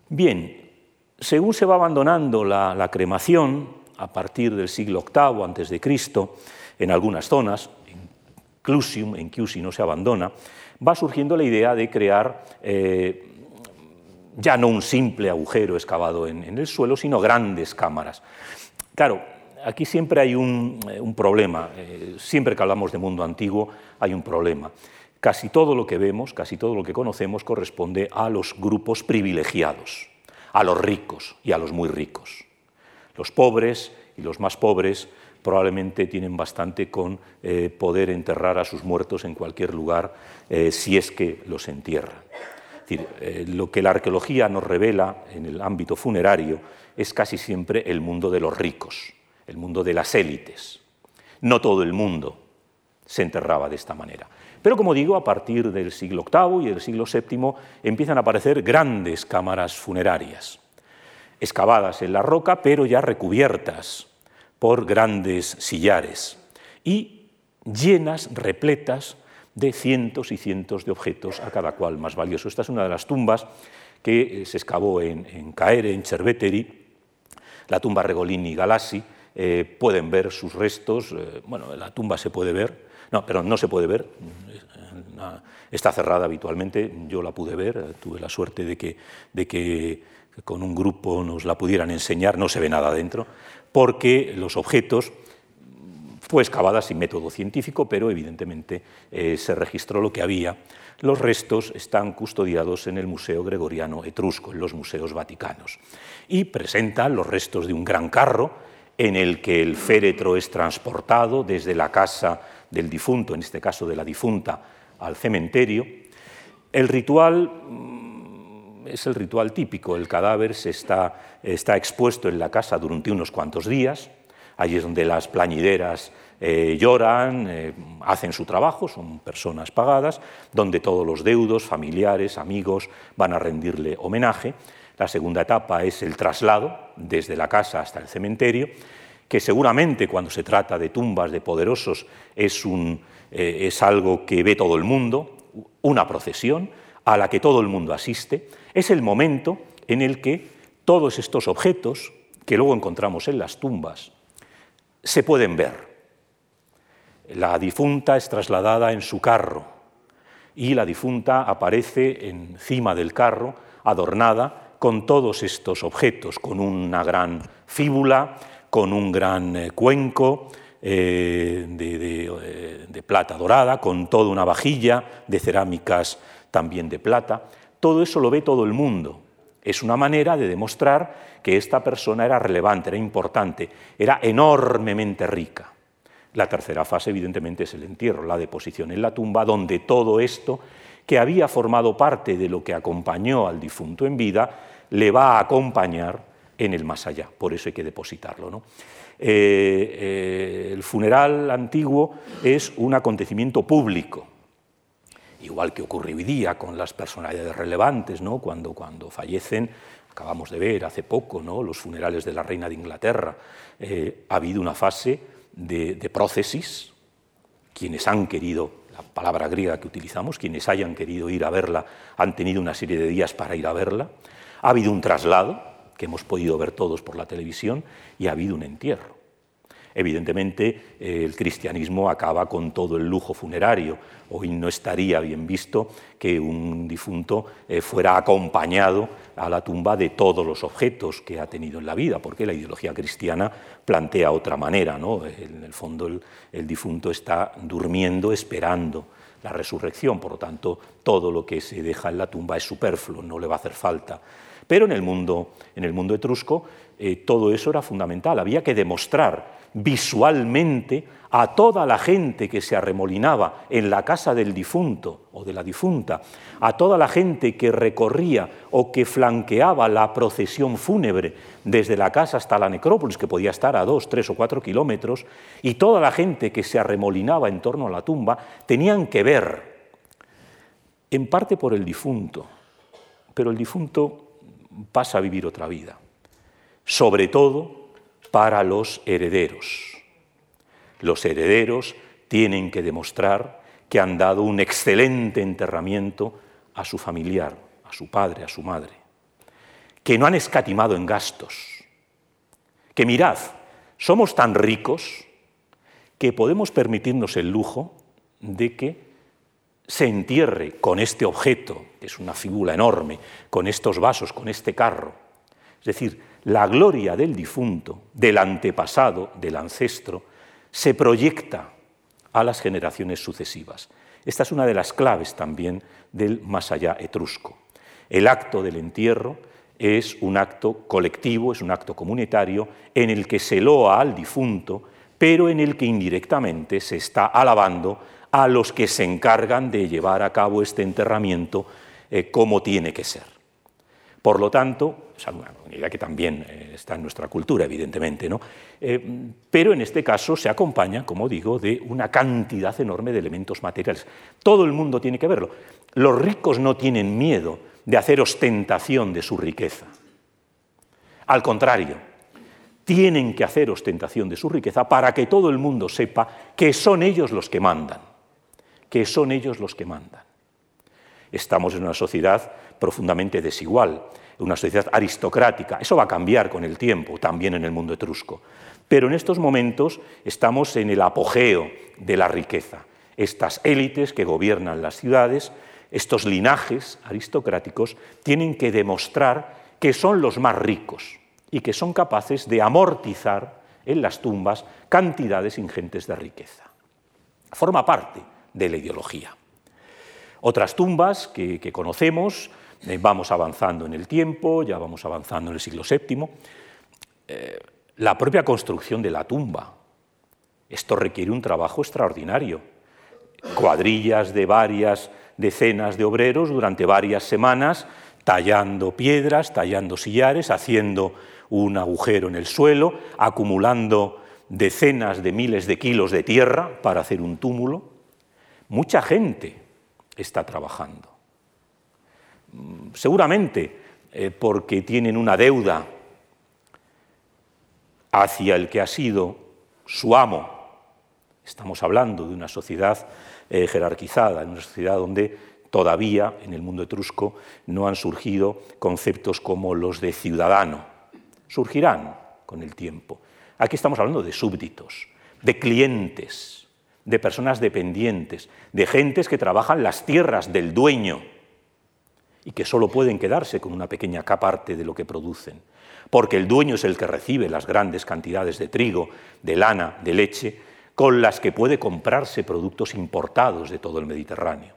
Speaker 2: Bien, según se va abandonando la, cremación, a partir del siglo VIII antes de Cristo, en algunas zonas, en Clusium, en Chiusi no se abandona, va surgiendo la idea de crear eh, ya no un simple agujero excavado en, el suelo, sino grandes cámaras. Claro, aquí siempre hay un, eh, problema, eh, siempre que hablamos de mundo antiguo hay un problema. Casi todo lo que vemos, casi todo lo que conocemos corresponde a los grupos privilegiados, a los ricos y a los muy ricos. Los pobres y los más pobres probablemente tienen bastante con eh, poder enterrar a sus muertos en cualquier lugar si es que los entierran. Eh, lo que la arqueología nos revela en el ámbito funerario es casi siempre el mundo de los ricos, el mundo de las élites. No todo el mundo se enterraba de esta manera. Pero como digo, a partir del siglo VIII y del siglo VII empiezan a aparecer grandes cámaras funerarias, excavadas en la roca, pero ya recubiertas por grandes sillares y llenas, repletas de cientos y cientos de objetos, a cada cual más valioso. Esta es una de las tumbas que eh, se excavó en, Caere, en Cerveteri, la tumba Regolini Galassi. Eh, pueden ver sus restos, eh, bueno, la tumba se puede ver, No, pero no se puede ver. Está cerrada habitualmente. Yo la pude ver. Tuve la suerte de que, de que con un grupo nos la pudieran enseñar. No se ve nada dentro, porque los objetos fue excavada sin método científico, pero evidentemente eh, se registró lo que había. Los restos están custodiados en el Museo Gregoriano Etrusco, en los museos vaticanos, y presentan los restos de un gran carro en el que el féretro es transportado desde la casa del difunto, en este caso de la difunta, al cementerio. El ritual mm, es el ritual típico, el cadáver se está, está expuesto en la casa durante unos cuantos días, allí es donde las plañideras eh, lloran, eh, hacen su trabajo, son personas pagadas, donde todos los deudos, familiares, amigos van a rendirle homenaje. La segunda etapa es el traslado desde la casa hasta el cementerio, que seguramente cuando se trata de tumbas de poderosos es, eh, es algo que ve todo el mundo, una procesión a la que todo el mundo asiste. Es el momento en el que todos estos objetos que luego encontramos en las tumbas se pueden ver la difunta es trasladada en su carro y la difunta aparece encima del carro adornada con todos estos objetos, con una gran fíbula, con un gran eh, cuenco eh, eh, de, plata dorada, con toda una vajilla de cerámicas también de plata. Todo eso lo ve todo el mundo. Es una manera de demostrar que esta persona era relevante, era importante, era enormemente rica. La tercera fase, evidentemente, es el entierro, la deposición en la tumba, donde todo esto, que había formado parte de lo que acompañó al difunto en vida, le va a acompañar en el más allá. Por eso hay que depositarlo. Eh, eh, el funeral antiguo es un acontecimiento público, igual que ocurre hoy día con las personalidades relevantes, ¿no? cuando, cuando fallecen, acabamos de ver hace poco ¿no? los funerales de la reina de Inglaterra, eh, ha habido una fase de, prócesis, quienes han querido, la palabra griega que utilizamos, quienes hayan querido ir a verla, han tenido una serie de días para ir a verla. Ha habido un traslado, que hemos podido ver todos por la televisión, y ha habido un entierro. Evidentemente, eh, el cristianismo acaba con todo el lujo funerario. Hoy no estaría bien visto que un difunto eh, fuera acompañado a la tumba de todos los objetos que ha tenido en la vida, porque la ideología cristiana plantea otra manera. ¿no? En el fondo, el, difunto está durmiendo, esperando la resurrección, por lo tanto, todo lo que se deja en la tumba es superfluo, no le va a hacer falta. Pero en el mundo, en el mundo etrusco, eh, todo eso era fundamental. Había que demostrar visualmente a toda la gente que se arremolinaba en la casa del difunto o de la difunta, a toda la gente que recorría o que flanqueaba la procesión fúnebre desde la casa hasta la necrópolis, que podía estar a dos, tres o cuatro kilómetros, y toda la gente que se arremolinaba en torno a la tumba, tenían que ver, en parte por el difunto, pero el difunto pasa a vivir otra vida, sobre todo para los herederos. Los herederos tienen que demostrar que han dado un excelente enterramiento a su familiar, a su padre, a su madre, que no han escatimado en gastos, que mirad, somos tan ricos que podemos permitirnos el lujo de que se entierre con este objeto, que es una figura enorme, con estos vasos, con este carro. Es decir, la gloria del difunto, del antepasado, del ancestro, se proyecta a las generaciones sucesivas. Esta es una de las claves también del más allá etrusco. El acto del entierro es un acto colectivo, es un acto comunitario en el que se loa al difunto, pero en el que indirectamente se está alabando a los que se encargan de llevar a cabo este enterramiento eh, como tiene que ser. Por lo tanto, una idea que también eh, está en nuestra cultura, evidentemente, ¿no? Eh, pero en este caso se acompaña, como digo, de una cantidad enorme de elementos materiales. Todo el mundo tiene que verlo. Los ricos no tienen miedo de hacer ostentación de su riqueza. Al contrario, tienen que hacer ostentación de su riqueza para que todo el mundo sepa que son ellos los que mandan, que son ellos los que mandan. Estamos en una sociedad profundamente desigual, una sociedad aristocrática. Eso va a cambiar con el tiempo, también en el mundo etrusco. Pero en estos momentos estamos en el apogeo de la riqueza. Estas élites que gobiernan las ciudades, estos linajes aristocráticos, tienen que demostrar que son los más ricos y que son capaces de amortizar en las tumbas cantidades ingentes de riqueza. Forma parte de la ideología. Otras tumbas que, conocemos, eh, vamos avanzando en el tiempo, ya vamos avanzando en el siglo VII, eh, la propia construcción de la tumba. Esto requiere un trabajo extraordinario. Cuadrillas de varias decenas de obreros durante varias semanas tallando piedras, tallando sillares, haciendo un agujero en el suelo, acumulando decenas de miles de kilos de tierra para hacer un túmulo. Mucha gente está trabajando. Seguramente eh, porque tienen una deuda hacia el que ha sido su amo. Estamos hablando de una sociedad eh, jerarquizada, una sociedad donde todavía en el mundo etrusco no han surgido conceptos como los de ciudadano. Surgirán con el tiempo. Aquí estamos hablando de súbditos, de clientes, de personas dependientes, de gentes que trabajan las tierras del dueño y que solo pueden quedarse con una pequeña parte de lo que producen, porque el dueño es el que recibe las grandes cantidades de trigo, de lana, de leche, con las que puede comprarse productos importados de todo el Mediterráneo.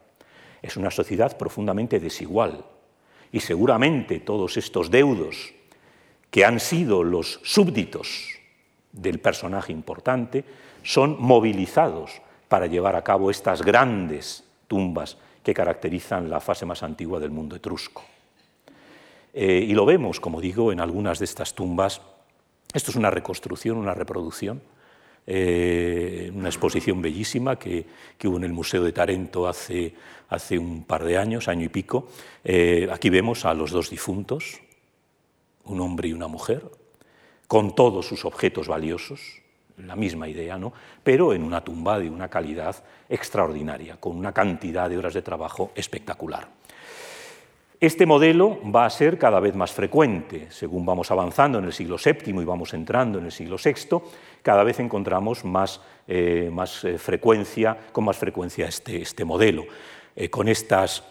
Speaker 2: Es una sociedad profundamente desigual y seguramente todos estos deudos que han sido los súbditos del personaje importante son movilizados para llevar a cabo estas grandes tumbas que caracterizan la fase más antigua del mundo etrusco. Eh, y lo vemos, como digo, en algunas de estas tumbas. Esto es una reconstrucción, una reproducción, eh, una exposición bellísima que, hubo en el Museo de Tarento hace, hace un par de años, año y pico. Eh, aquí vemos a los dos difuntos, un hombre y una mujer, con todos sus objetos valiosos, la misma idea, ¿no? pero en una tumba de una calidad extraordinaria, con una cantidad de horas de trabajo espectacular. Este modelo va a ser cada vez más frecuente. Según vamos avanzando en el siglo VII y vamos entrando en el siglo VI, cada vez encontramos más, eh, más eh, frecuencia, con más frecuencia este, este modelo, eh, con estas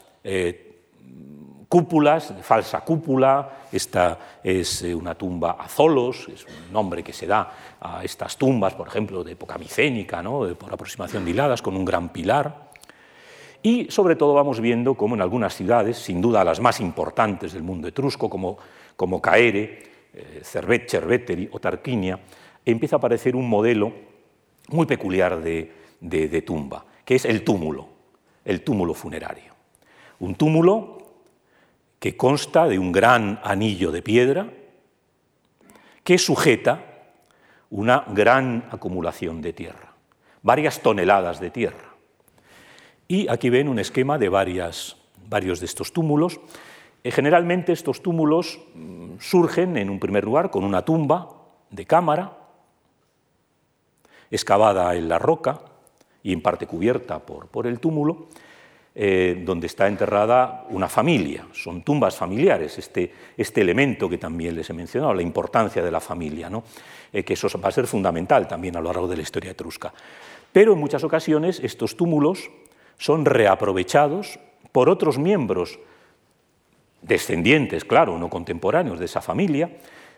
Speaker 2: cúpulas, falsa cúpula, esta es una tumba a Zolos, es un nombre que se da a estas tumbas, por ejemplo, de época micénica, ¿no? por aproximación de hiladas, con un gran pilar. Y sobre todo vamos viendo cómo en algunas ciudades, sin duda las más importantes del mundo etrusco, como, como Caere, eh, Cervet, Cerveteri o Tarquinia, empieza a aparecer un modelo muy peculiar de, de tumba, que es el túmulo, el túmulo funerario. Un túmulo que consta de un gran anillo de piedra que sujeta una gran acumulación de tierra, varias toneladas de tierra. Y aquí ven un esquema de varios de estos túmulos. Eh, generalmente estos túmulos mm, surgen en un primer lugar con una tumba de cámara, excavada en la roca y en parte cubierta por, el túmulo, eh, donde está enterrada una familia. Son tumbas familiares, este, este, elemento que también les he mencionado, la importancia de la familia. Eh, que eso va a ser fundamental también a lo largo de la historia etrusca. Pero en muchas ocasiones estos túmulos son reaprovechados por otros miembros, descendientes, claro, no contemporáneos de esa familia,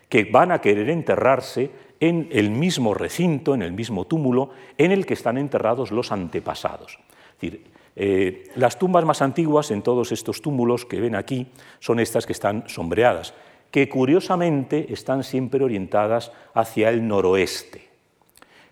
Speaker 2: que van a querer enterrarse en el mismo recinto, en el mismo túmulo en el que están enterrados los antepasados. Es decir, eh, las tumbas más antiguas en todos estos túmulos que ven aquí son estas que están sombreadas, que curiosamente están siempre orientadas hacia el noroeste.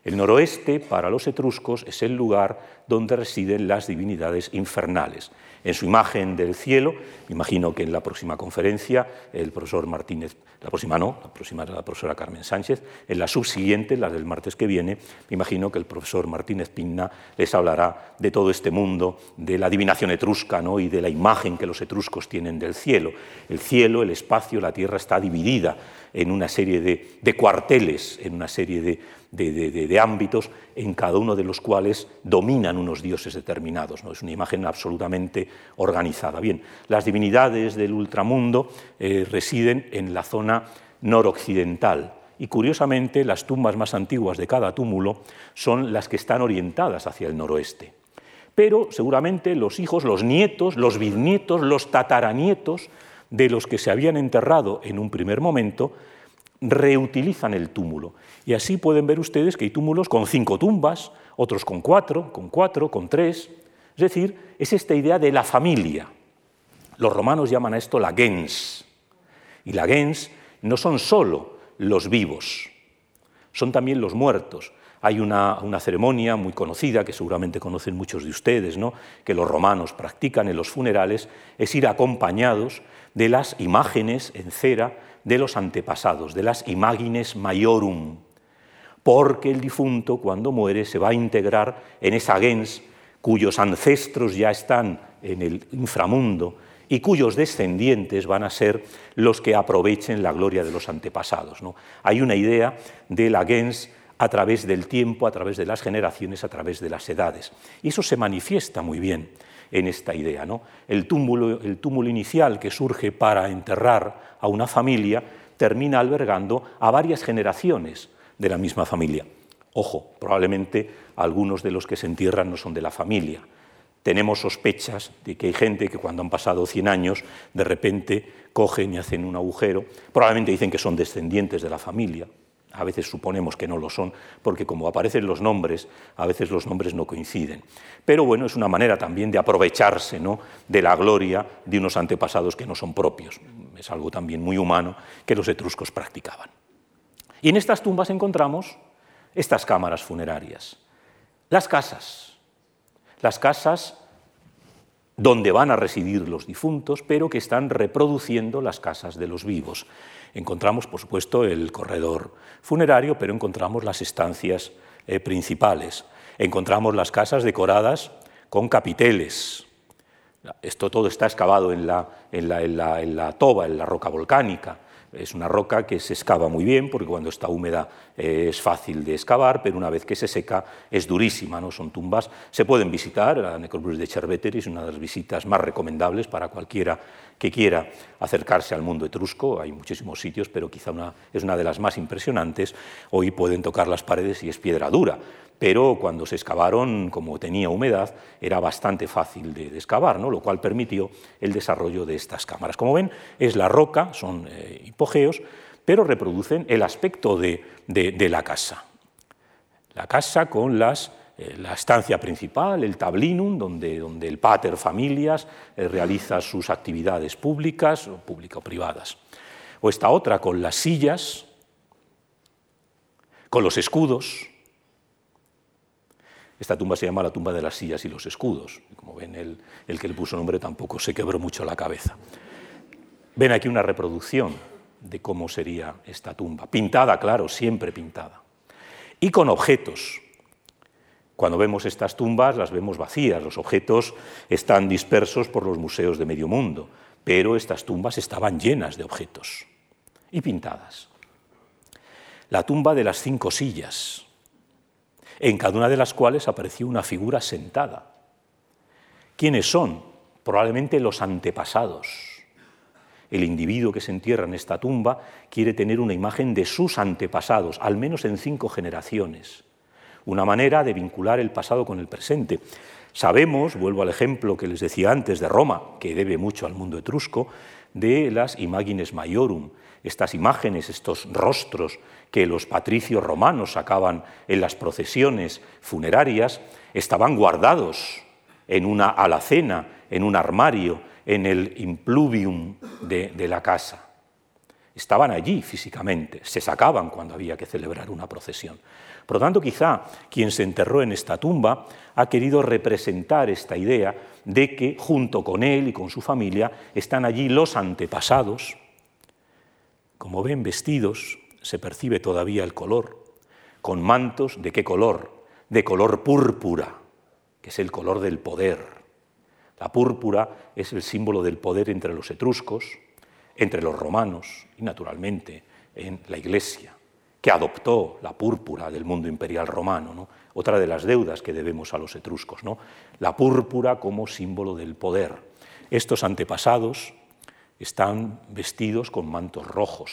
Speaker 2: El noroeste, para los etruscos, es el lugar donde residen las divinidades infernales. En su imagen del cielo, imagino que en la próxima conferencia el profesor Martínez, la próxima no, la próxima es la profesora Carmen Sánchez, en la subsiguiente, la del martes que viene, me imagino que el profesor Martínez Pinna les hablará de todo este mundo, de la adivinación etrusca ¿no? y de la imagen que los etruscos tienen del cielo. El cielo, el espacio, la tierra está dividida en una serie de cuarteles, en una serie de, ámbitos en cada uno de los cuales dominan unos dioses determinados. ¿no? Es una imagen absolutamente organizada. Bien, las divinidades del ultramundo eh, residen en la zona noroccidental y curiosamente las tumbas más antiguas de cada túmulo son las que están orientadas hacia el noroeste. pero seguramente los hijos, los nietos, los bisnietos, los tataranietos de los que se habían enterrado en un primer momento, reutilizan el túmulo. Y así pueden ver ustedes que hay túmulos con cinco tumbas, otros con cuatro, con cuatro, con tres. Es decir, es esta idea de la familia. Los romanos llaman a esto la gens. Y la gens no son solo los vivos, son también los muertos. Hay una, ceremonia muy conocida, que seguramente conocen muchos de ustedes, ¿no? que los romanos practican en los funerales, es ir acompañados de las imágenes en cera de los antepasados, de las imagines maiorum, porque el difunto cuando muere se va a integrar en esa gens cuyos ancestros ya están en el inframundo y cuyos descendientes van a ser los que aprovechen la gloria de los antepasados. ¿no? Hay una idea de la gens a través del tiempo, a través de las generaciones, a través de las edades. Y eso se manifiesta muy bien en esta idea. ¿no? El, túmulo, el túmulo inicial que surge para enterrar a una familia termina albergando a varias generaciones de la misma familia. Ojo, probablemente algunos de los que se entierran no son de la familia. Tenemos sospechas de que hay gente que cuando han pasado 100 años de repente cogen y hacen un agujero. Probablemente dicen que son descendientes de la familia, a veces suponemos que no lo son, porque como aparecen los nombres, a veces los nombres no coinciden. Pero bueno, es una manera también de aprovecharse ¿no? de la gloria de unos antepasados que no son propios. Es algo también muy humano que los etruscos practicaban. Y en estas tumbas encontramos estas cámaras funerarias, las casas, las casas donde van a residir los difuntos, pero que están reproduciendo las casas de los vivos. Encontramos, por supuesto, el corredor funerario, pero encontramos las estancias eh, principales. Encontramos las casas decoradas con capiteles. Esto todo está excavado en la, en la toba, en la roca volcánica. Es una roca que se excava muy bien porque cuando está húmeda eh, es fácil de excavar, pero una vez que se seca es durísima. ¿no? Son tumbas, se pueden visitar, la necrópolis de Cerveteri es una de las visitas más recomendables para cualquiera que quiera acercarse al mundo etrusco. Hay muchísimos sitios, pero quizá una, es una de las más impresionantes. Hoy pueden tocar las paredes y es piedra dura pero cuando se excavaron, como tenía humedad, era bastante fácil de, excavar, ¿no? lo cual permitió el desarrollo de estas cámaras. Como ven, es la roca, son eh, hipogeos, pero reproducen el aspecto de, la casa. La casa con las, eh, la estancia principal, el tablinum, donde, donde el pater familias eh, realiza sus actividades públicas o público-privadas. O esta otra con las sillas, con los escudos, esta tumba se llama la tumba de las sillas y los escudos. Como ven, el, el que le puso nombre tampoco se quebró mucho la cabeza. Ven aquí una reproducción de cómo sería esta tumba. Pintada, claro, siempre pintada. Y con objetos. Cuando vemos estas tumbas las vemos vacías, los objetos están dispersos por los museos de medio mundo, pero estas tumbas estaban llenas de objetos y pintadas. La tumba de las cinco sillas, en cada una de las cuales apareció una figura sentada. ¿Quiénes son? Probablemente los antepasados. El individuo que se entierra en esta tumba quiere tener una imagen de sus antepasados, al menos en cinco generaciones. Una manera de vincular el pasado con el presente. Sabemos, vuelvo al ejemplo que les decía antes de Roma, que debe mucho al mundo etrusco, de las imagines maiorum, estas imágenes, estos rostros que los patricios romanos sacaban en las procesiones funerarias, estaban guardados en una alacena, en un armario, en el impluvium de, la casa. Estaban allí físicamente, se sacaban cuando había que celebrar una procesión. Por lo tanto, quizá quien se enterró en esta tumba ha querido representar esta idea de que junto con él y con su familia están allí los antepasados, como ven vestidos, se percibe todavía el color, con mantos de qué color? De color púrpura, que es el color del poder. La púrpura es el símbolo del poder entre los etruscos, entre los romanos y naturalmente en la Iglesia, que adoptó la púrpura del mundo imperial romano, otra de las deudas que debemos a los etruscos, ¿no? la púrpura como símbolo del poder. Estos antepasados están vestidos con mantos rojos.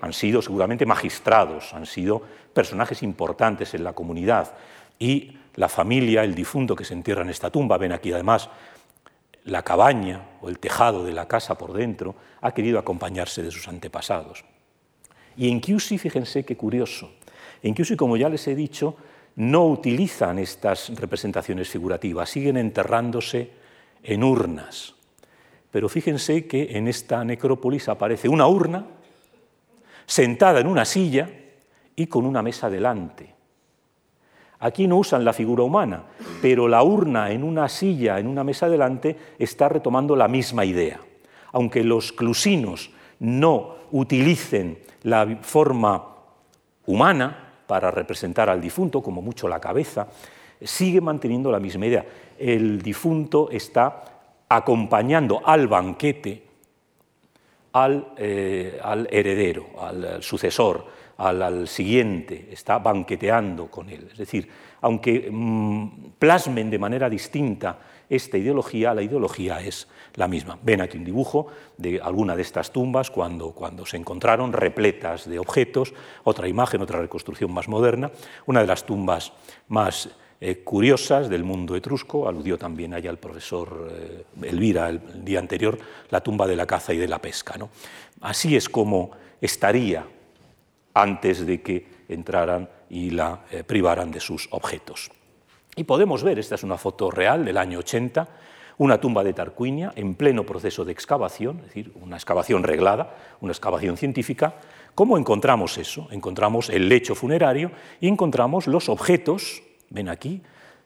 Speaker 2: Han sido seguramente magistrados, han sido personajes importantes en la comunidad. y la familia, el difunto que se entierra en esta tumba, ven aquí además la cabaña o el tejado de la casa por dentro, ha querido acompañarse de sus antepasados. Y en Chiusi, fíjense qué curioso, en Chiusi, como ya les he dicho, no utilizan estas representaciones figurativas, siguen enterrándose en urnas. Pero fíjense que en esta necrópolis aparece una urna sentada en una silla y con una mesa delante. Aquí no usan la figura humana, pero la urna en una silla, en una mesa delante, está retomando la misma idea. Aunque los clusinos no utilicen la forma humana para representar al difunto, como mucho la cabeza, sigue manteniendo la misma idea. El difunto está acompañando al banquete al, eh, heredero, al, sucesor, al, siguiente, está banqueteando con él. Es decir, aunque mm, plasmen de manera distinta esta ideología, la ideología es la misma. Ven aquí un dibujo de alguna de estas tumbas cuando, cuando se encontraron repletas de objetos, otra imagen, otra reconstrucción más moderna, una de las tumbas más eh, curiosas del mundo etrusco, aludió también allá el profesor eh, Elvira el, día anterior, la tumba de la caza y de la pesca. ¿no? Así es como estaría antes de que entraran y la eh, privaran de sus objetos. Y podemos ver, esta es una foto real del año 80, una tumba de Tarquinia en pleno proceso de excavación, es decir, una excavación reglada, una excavación científica. ¿Cómo encontramos eso? Encontramos el lecho funerario y encontramos los objetos Ven aquí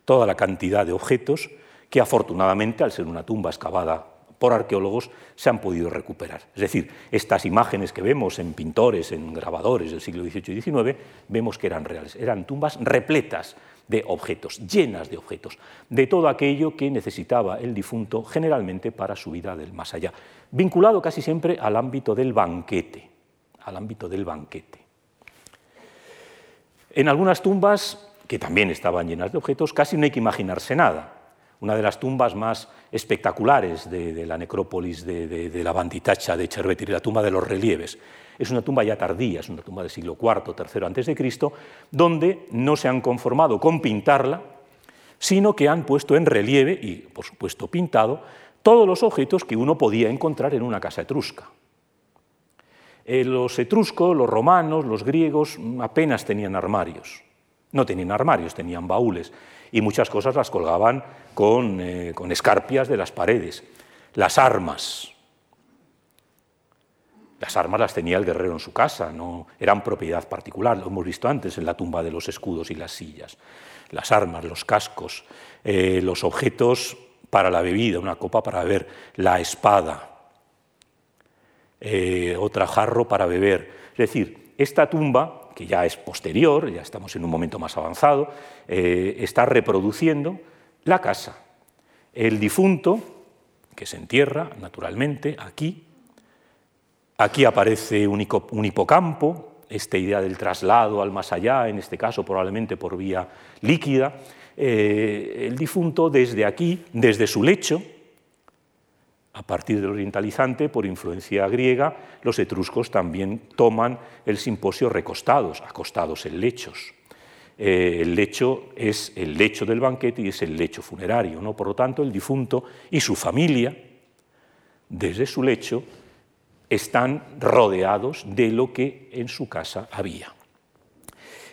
Speaker 2: toda la cantidad de objetos que afortunadamente, al ser una tumba excavada por arqueólogos, se han podido recuperar. Es decir, estas imágenes que vemos en pintores, en grabadores del siglo XVIII y XIX, vemos que eran reales. Eran tumbas repletas de objetos, llenas de objetos, de todo aquello que necesitaba el difunto generalmente para su vida del más allá, vinculado casi siempre al ámbito del banquete, al ámbito del banquete. En algunas tumbas que también estaban llenas de objetos, casi no hay que imaginarse nada. Una de las tumbas más espectaculares de, la necrópolis de, la Banditacha de Cerveteri, la tumba de los relieves. Es una tumba ya tardía, es una tumba del siglo IV, III Cristo, donde no se han conformado con pintarla, sino que han puesto en relieve y, por supuesto, pintado todos los objetos que uno podía encontrar en una casa etrusca. Eh, los etruscos, los romanos, los griegos apenas tenían armarios. No tenían armarios, tenían baúles y muchas cosas las colgaban con, eh, escarpias de las paredes. Las armas. Las armas las tenía el guerrero en su casa, no eran propiedad particular, lo hemos visto antes en la tumba de los escudos y las sillas. Las armas, los cascos, eh, los objetos para la bebida, una copa para beber, la espada, eh, otra jarro para beber. Es decir, esta tumba que ya es posterior, ya estamos en un momento más avanzado, eh, está reproduciendo la casa. El difunto, que se entierra naturalmente aquí, aquí aparece un, hipocampo, esta idea del traslado al más allá, en este caso probablemente por vía líquida, eh, el difunto desde aquí, desde su lecho, a partir del orientalizante, por influencia griega, los etruscos también toman el simposio recostados, acostados en lechos. Eh, el lecho es el lecho del banquete y es el lecho funerario. ¿no? Por lo tanto, el difunto y su familia, desde su lecho, están rodeados de lo que en su casa había.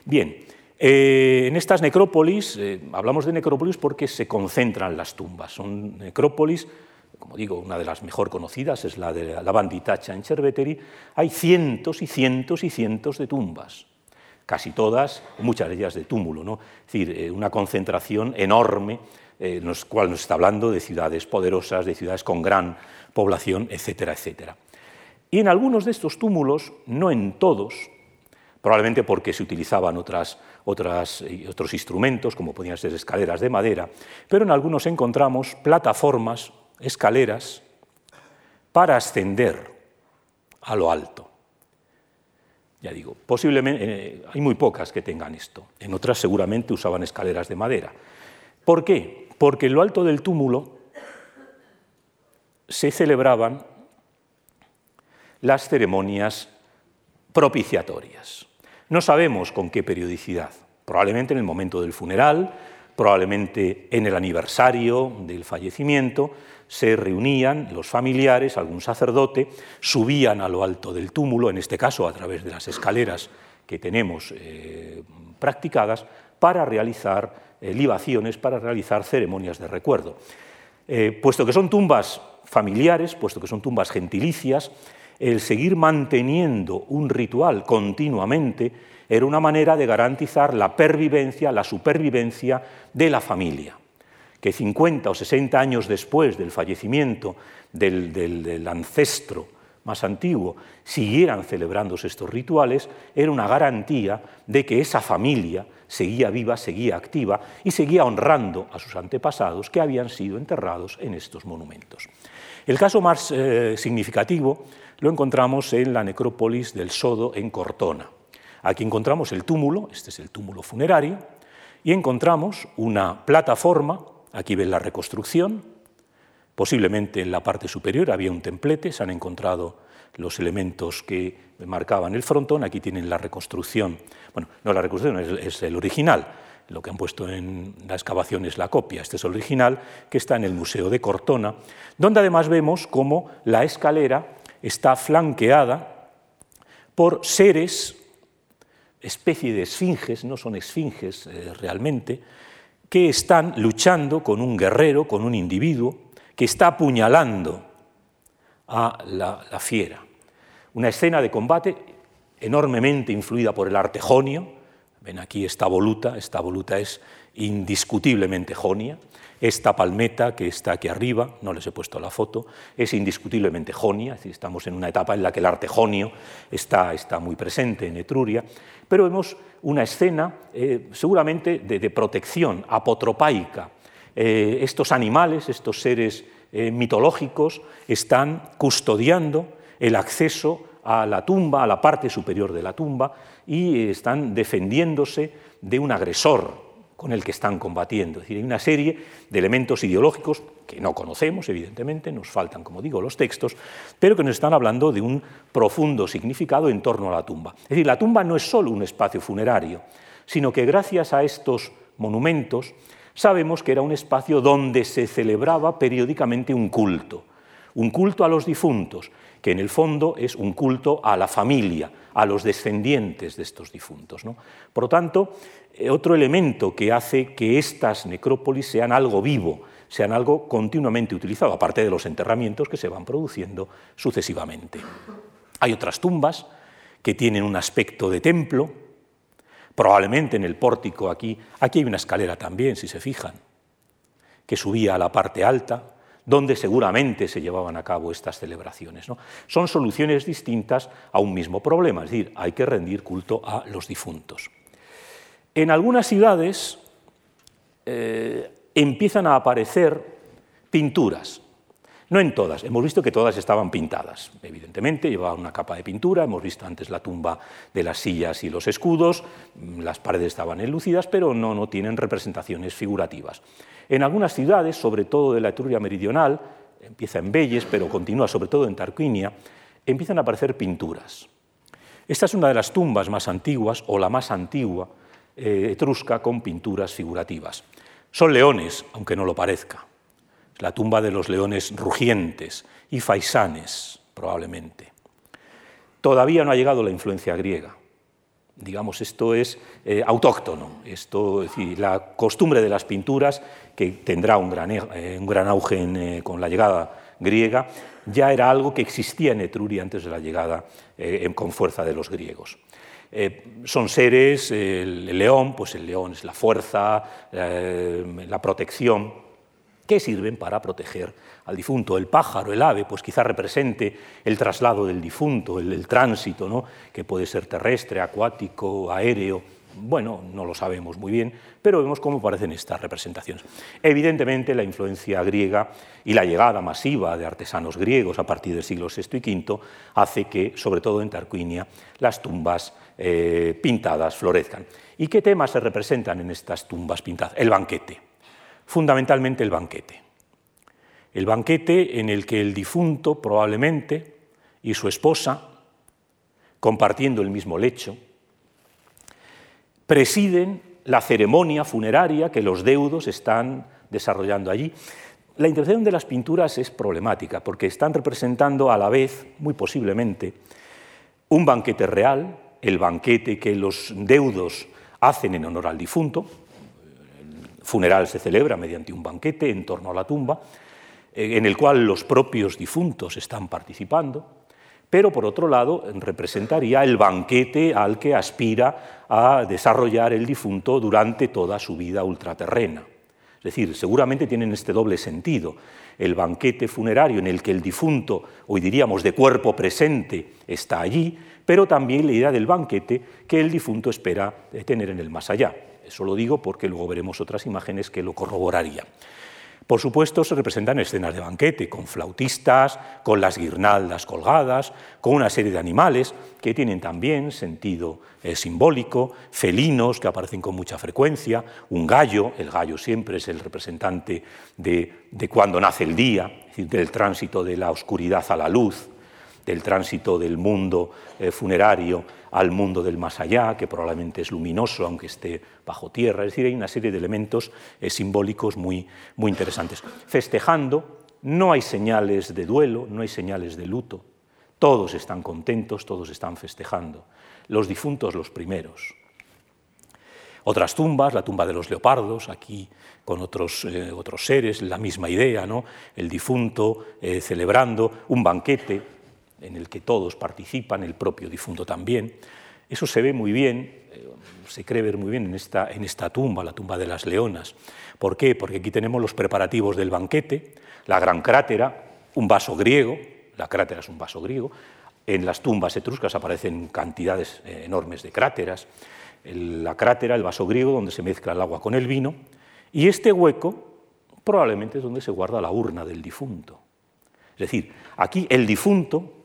Speaker 2: Bien, eh, en estas necrópolis, eh, hablamos de necrópolis porque se concentran las tumbas, son necrópolis como digo, una de las mejor conocidas es la de la Banditacha en Cerveteri, hay cientos y cientos y cientos de tumbas, casi todas, muchas de ellas de túmulo, ¿no? es decir, eh, una concentración enorme, eh, en la cual nos está hablando de ciudades poderosas, de ciudades con gran población, etcétera, etcétera. Y en algunos de estos túmulos, no en todos, probablemente porque se utilizaban otras, otras, otros instrumentos, como podían ser escaleras de madera, pero en algunos encontramos plataformas escaleras para ascender a lo alto. Ya digo, posiblemente eh, hay muy pocas que tengan esto. En otras seguramente usaban escaleras de madera. ¿Por qué? Porque en lo alto del túmulo se celebraban las ceremonias propiciatorias. No sabemos con qué periodicidad, probablemente en el momento del funeral, probablemente en el aniversario del fallecimiento, se reunían los familiares, algún sacerdote, subían a lo alto del túmulo, en este caso a través de las escaleras que tenemos eh, practicadas, para realizar eh, libaciones, para realizar ceremonias de recuerdo. Eh, puesto que son tumbas familiares, puesto que son tumbas gentilicias, el seguir manteniendo un ritual continuamente era una manera de garantizar la pervivencia, la supervivencia de la familia que 50 o 60 años después del fallecimiento del, ancestro más antiguo siguieran celebrándose estos rituales, era una garantía de que esa familia seguía viva, seguía activa y seguía honrando a sus antepasados que habían sido enterrados en estos monumentos. El caso más eh, significativo lo encontramos en la necrópolis del Sodo en Cortona. Aquí encontramos el túmulo, este es el túmulo funerario, y encontramos una plataforma Aquí ven la reconstrucción, posiblemente en la parte superior había un templete, se han encontrado los elementos que marcaban el frontón, aquí tienen la reconstrucción, bueno, no la reconstrucción, es, el original, lo que han puesto en la excavación es la copia, este es el original, que está en el Museo de Cortona, donde además vemos cómo la escalera está flanqueada por seres, especie de esfinges, no son esfinges eh, realmente, que están luchando con un guerrero, con un individuo, que está apuñalando a la, fiera. Una escena de combate enormemente influida por el arte jonio. Ven aquí esta voluta, esta voluta es indiscutiblemente jonia. Esta palmeta que está aquí arriba, no les he puesto la foto, es indiscutiblemente jonia, estamos en una etapa en la que el arte jonio está, está muy presente en Etruria, pero vemos una escena eh, seguramente de, protección apotropaica. Eh, estos animales, estos seres eh, mitológicos, están custodiando el acceso a la tumba, a la parte superior de la tumba, y están defendiéndose de un agresor, con el que están combatiendo. Es decir, hay una serie de elementos ideológicos que no conocemos, evidentemente, nos faltan, como digo, los textos, pero que nos están hablando de un profundo significado en torno a la tumba. Es decir, la tumba no es solo un espacio funerario, sino que gracias a estos monumentos sabemos que era un espacio donde se celebraba periódicamente un culto, un culto a los difuntos, que en el fondo es un culto a la familia, a los descendientes de estos difuntos. Por lo tanto, eh, otro elemento que hace que estas necrópolis sean algo vivo, sean algo continuamente utilizado, aparte de los enterramientos que se van produciendo sucesivamente. Hay otras tumbas que tienen un aspecto de templo, probablemente en el pórtico aquí, aquí hay una escalera también, si se fijan, que subía a la parte alta, donde seguramente se llevaban a cabo estas celebraciones. Son soluciones distintas a un mismo problema, es decir, hay que rendir culto a los difuntos. En algunas ciudades eh, empiezan a aparecer pinturas, no en todas, hemos visto que todas estaban pintadas, evidentemente, llevaban una capa de pintura, hemos visto antes la tumba de las sillas y los escudos, las paredes estaban enlucidas, pero no, no tienen representaciones figurativas. En algunas ciudades, sobre todo de la Etruria meridional, empieza en Belles, pero continúa sobre todo en Tarquinia, empiezan a aparecer pinturas. Esta es una de las tumbas más antiguas, o la más antigua, eh, etrusca con pinturas figurativas. Son leones, aunque no lo parezca. la tumba de los leones rugientes y faisanes, probablemente. Todavía no ha llegado la influencia griega. Digamos, esto es eh, autóctono. Esto, es la costumbre de las pinturas, que tendrá un gran, eh, un gran auge con la llegada griega, ya era algo que existía en Etruria antes de la llegada con fuerza de los griegos. Eh, son seres, el león, pues el león es la fuerza, eh, la protección, que sirven para proteger al difunto. El pájaro, el ave, pues quizá represente el traslado del difunto, el, tránsito, ¿no? que puede ser terrestre, acuático, aéreo. Bueno, no lo sabemos muy bien, pero vemos cómo aparecen estas representaciones. Evidentemente, la influencia griega y la llegada masiva de artesanos griegos a partir del siglo VI y V hace que, sobre todo en Tarquinia, las tumbas eh, pintadas florezcan. ¿Y qué temas se representan en estas tumbas pintadas? El banquete, fundamentalmente el banquete. El banquete en el que el difunto probablemente y su esposa, compartiendo el mismo lecho, presiden la ceremonia funeraria que los deudos están desarrollando allí. La interpretación de las pinturas es problemática porque están representando a la vez, muy posiblemente, un banquete real, el banquete que los deudos hacen en honor al difunto. Funeral se celebra mediante un banquete en torno a la tumba, eh, en el cual los propios difuntos están participando, pero por otro lado representaría el banquete al que aspira a desarrollar el difunto durante toda su vida ultraterrena. Es decir, seguramente tienen este doble sentido. El banquete funerario en el que el difunto, hoy diríamos de cuerpo presente, está allí, pero también la idea del banquete que el difunto espera tener en el más allá. Eso lo digo porque luego veremos otras imágenes que lo corroborarían. Por supuesto, se representan escenas de banquete, con flautistas, con las guirnaldas colgadas, con una serie de animales que tienen también sentido eh, simbólico, felinos que aparecen con mucha frecuencia, un gallo, el gallo siempre es el representante de, cuando nace el día, del tránsito de la oscuridad a la luz, del tránsito del mundo eh, funerario al mundo del más allá, que probablemente es luminoso, aunque esté bajo tierra. Es decir, hay una serie de elementos eh, simbólicos muy, muy interesantes. Festejando, no hay señales de duelo, no hay señales de luto. Todos están contentos, todos están festejando. Los difuntos los primeros. Otras tumbas, la tumba de los leopardos, aquí con otros, eh, otros seres, la misma idea, ¿no? el difunto celebrando un banquete en el que todos participan, el propio difunto también. Eso se ve muy bien, eh, se cree ver muy bien en esta, en esta tumba, la tumba de las leonas. ¿Por qué? Porque aquí tenemos los preparativos del banquete, la gran crátera, un vaso griego, la crátera es un vaso griego, en las tumbas etruscas aparecen cantidades eh, enormes de cráteras, la crátera, el vaso griego donde se mezcla el agua con el vino, y este hueco probablemente es donde se guarda la urna del difunto. Es decir, aquí el difunto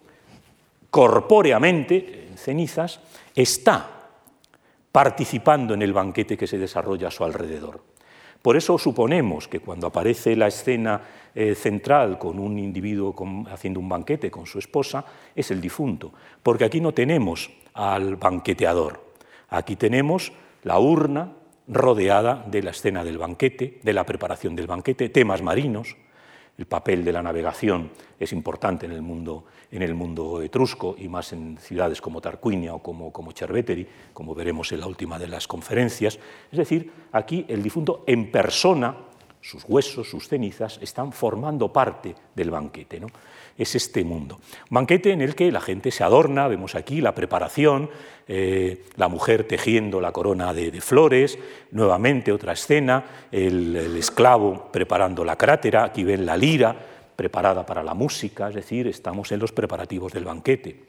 Speaker 2: corpóreamente, en cenizas, está participando en el banquete que se desarrolla a su alrededor. Por eso suponemos que cuando aparece la escena eh, central con un individuo haciendo un banquete con su esposa, es el difunto, porque aquí no tenemos al banqueteador, aquí tenemos la urna rodeada de la escena del banquete, de la preparación del banquete, temas marinos, el papel de la navegación es importante en el mundo, en el mundo etrusco y más en ciudades como Tarquinia o como, como Cerveteri, como veremos en la última de las conferencias. Es decir, aquí el difunto en persona, sus huesos, sus cenizas, están formando parte del banquete. ¿no? Es este mundo. banquete en el que la gente se adorna, vemos aquí la preparación, eh, la mujer tejiendo la corona de, flores, nuevamente otra escena, el, esclavo preparando la crátera, aquí ven la lira preparada para la música, es decir, estamos en los preparativos del banquete.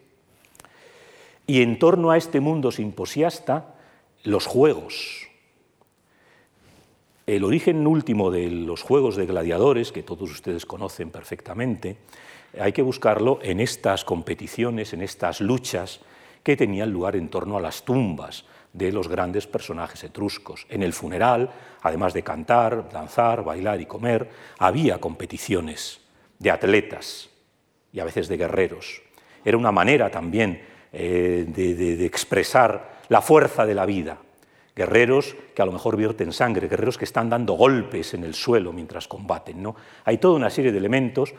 Speaker 2: Y en torno a este mundo simposiasta, los juegos. El origen último de los juegos de gladiadores, que todos ustedes conocen perfectamente, hay que buscarlo en estas competiciones, en estas luchas que tenían lugar en torno a las tumbas de los grandes personajes etruscos. En el funeral, además de cantar, danzar, bailar y comer, había competiciones de atletas y a veces de guerreros. Era una manera también eh, de, expresar la fuerza de la vida. Guerreros que a lo mejor vierten sangre, guerreros que están dando golpes en el suelo mientras combaten. ¿no? Hay toda una serie de elementos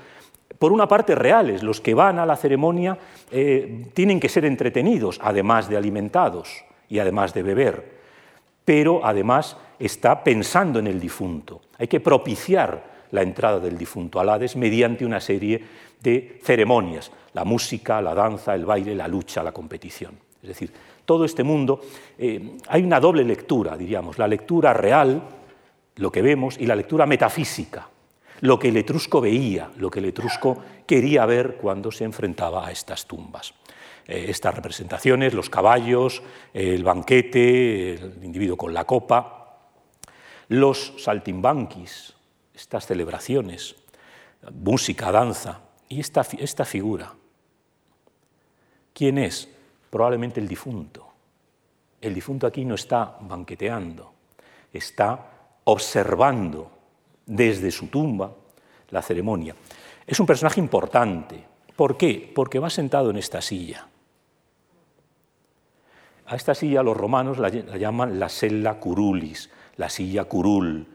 Speaker 2: por una parte reales, los que van a la ceremonia eh, tienen que ser entretenidos, además de alimentados y además de beber, pero además está pensando en el difunto. Hay que propiciar la entrada del difunto al Hades mediante una serie de ceremonias, la música, la danza, el baile, la lucha, la competición. Es decir, todo este mundo, eh, hay una doble lectura, diríamos, la lectura real, lo que vemos, y la lectura metafísica, lo que el etrusco veía, lo que el etrusco quería ver cuando se enfrentaba a estas tumbas. Eh, estas representaciones, los caballos, el banquete, el individuo con la copa, los saltimbanquis, estas celebraciones, música, danza, y esta, esta figura. ¿Quién es? Probablemente el difunto. El difunto aquí no está banqueteando, está observando desde su tumba la ceremonia. Es un personaje importante. ¿Por qué? Porque va sentado en esta silla. A esta silla los romanos la, llaman la sella curulis, la silla curul,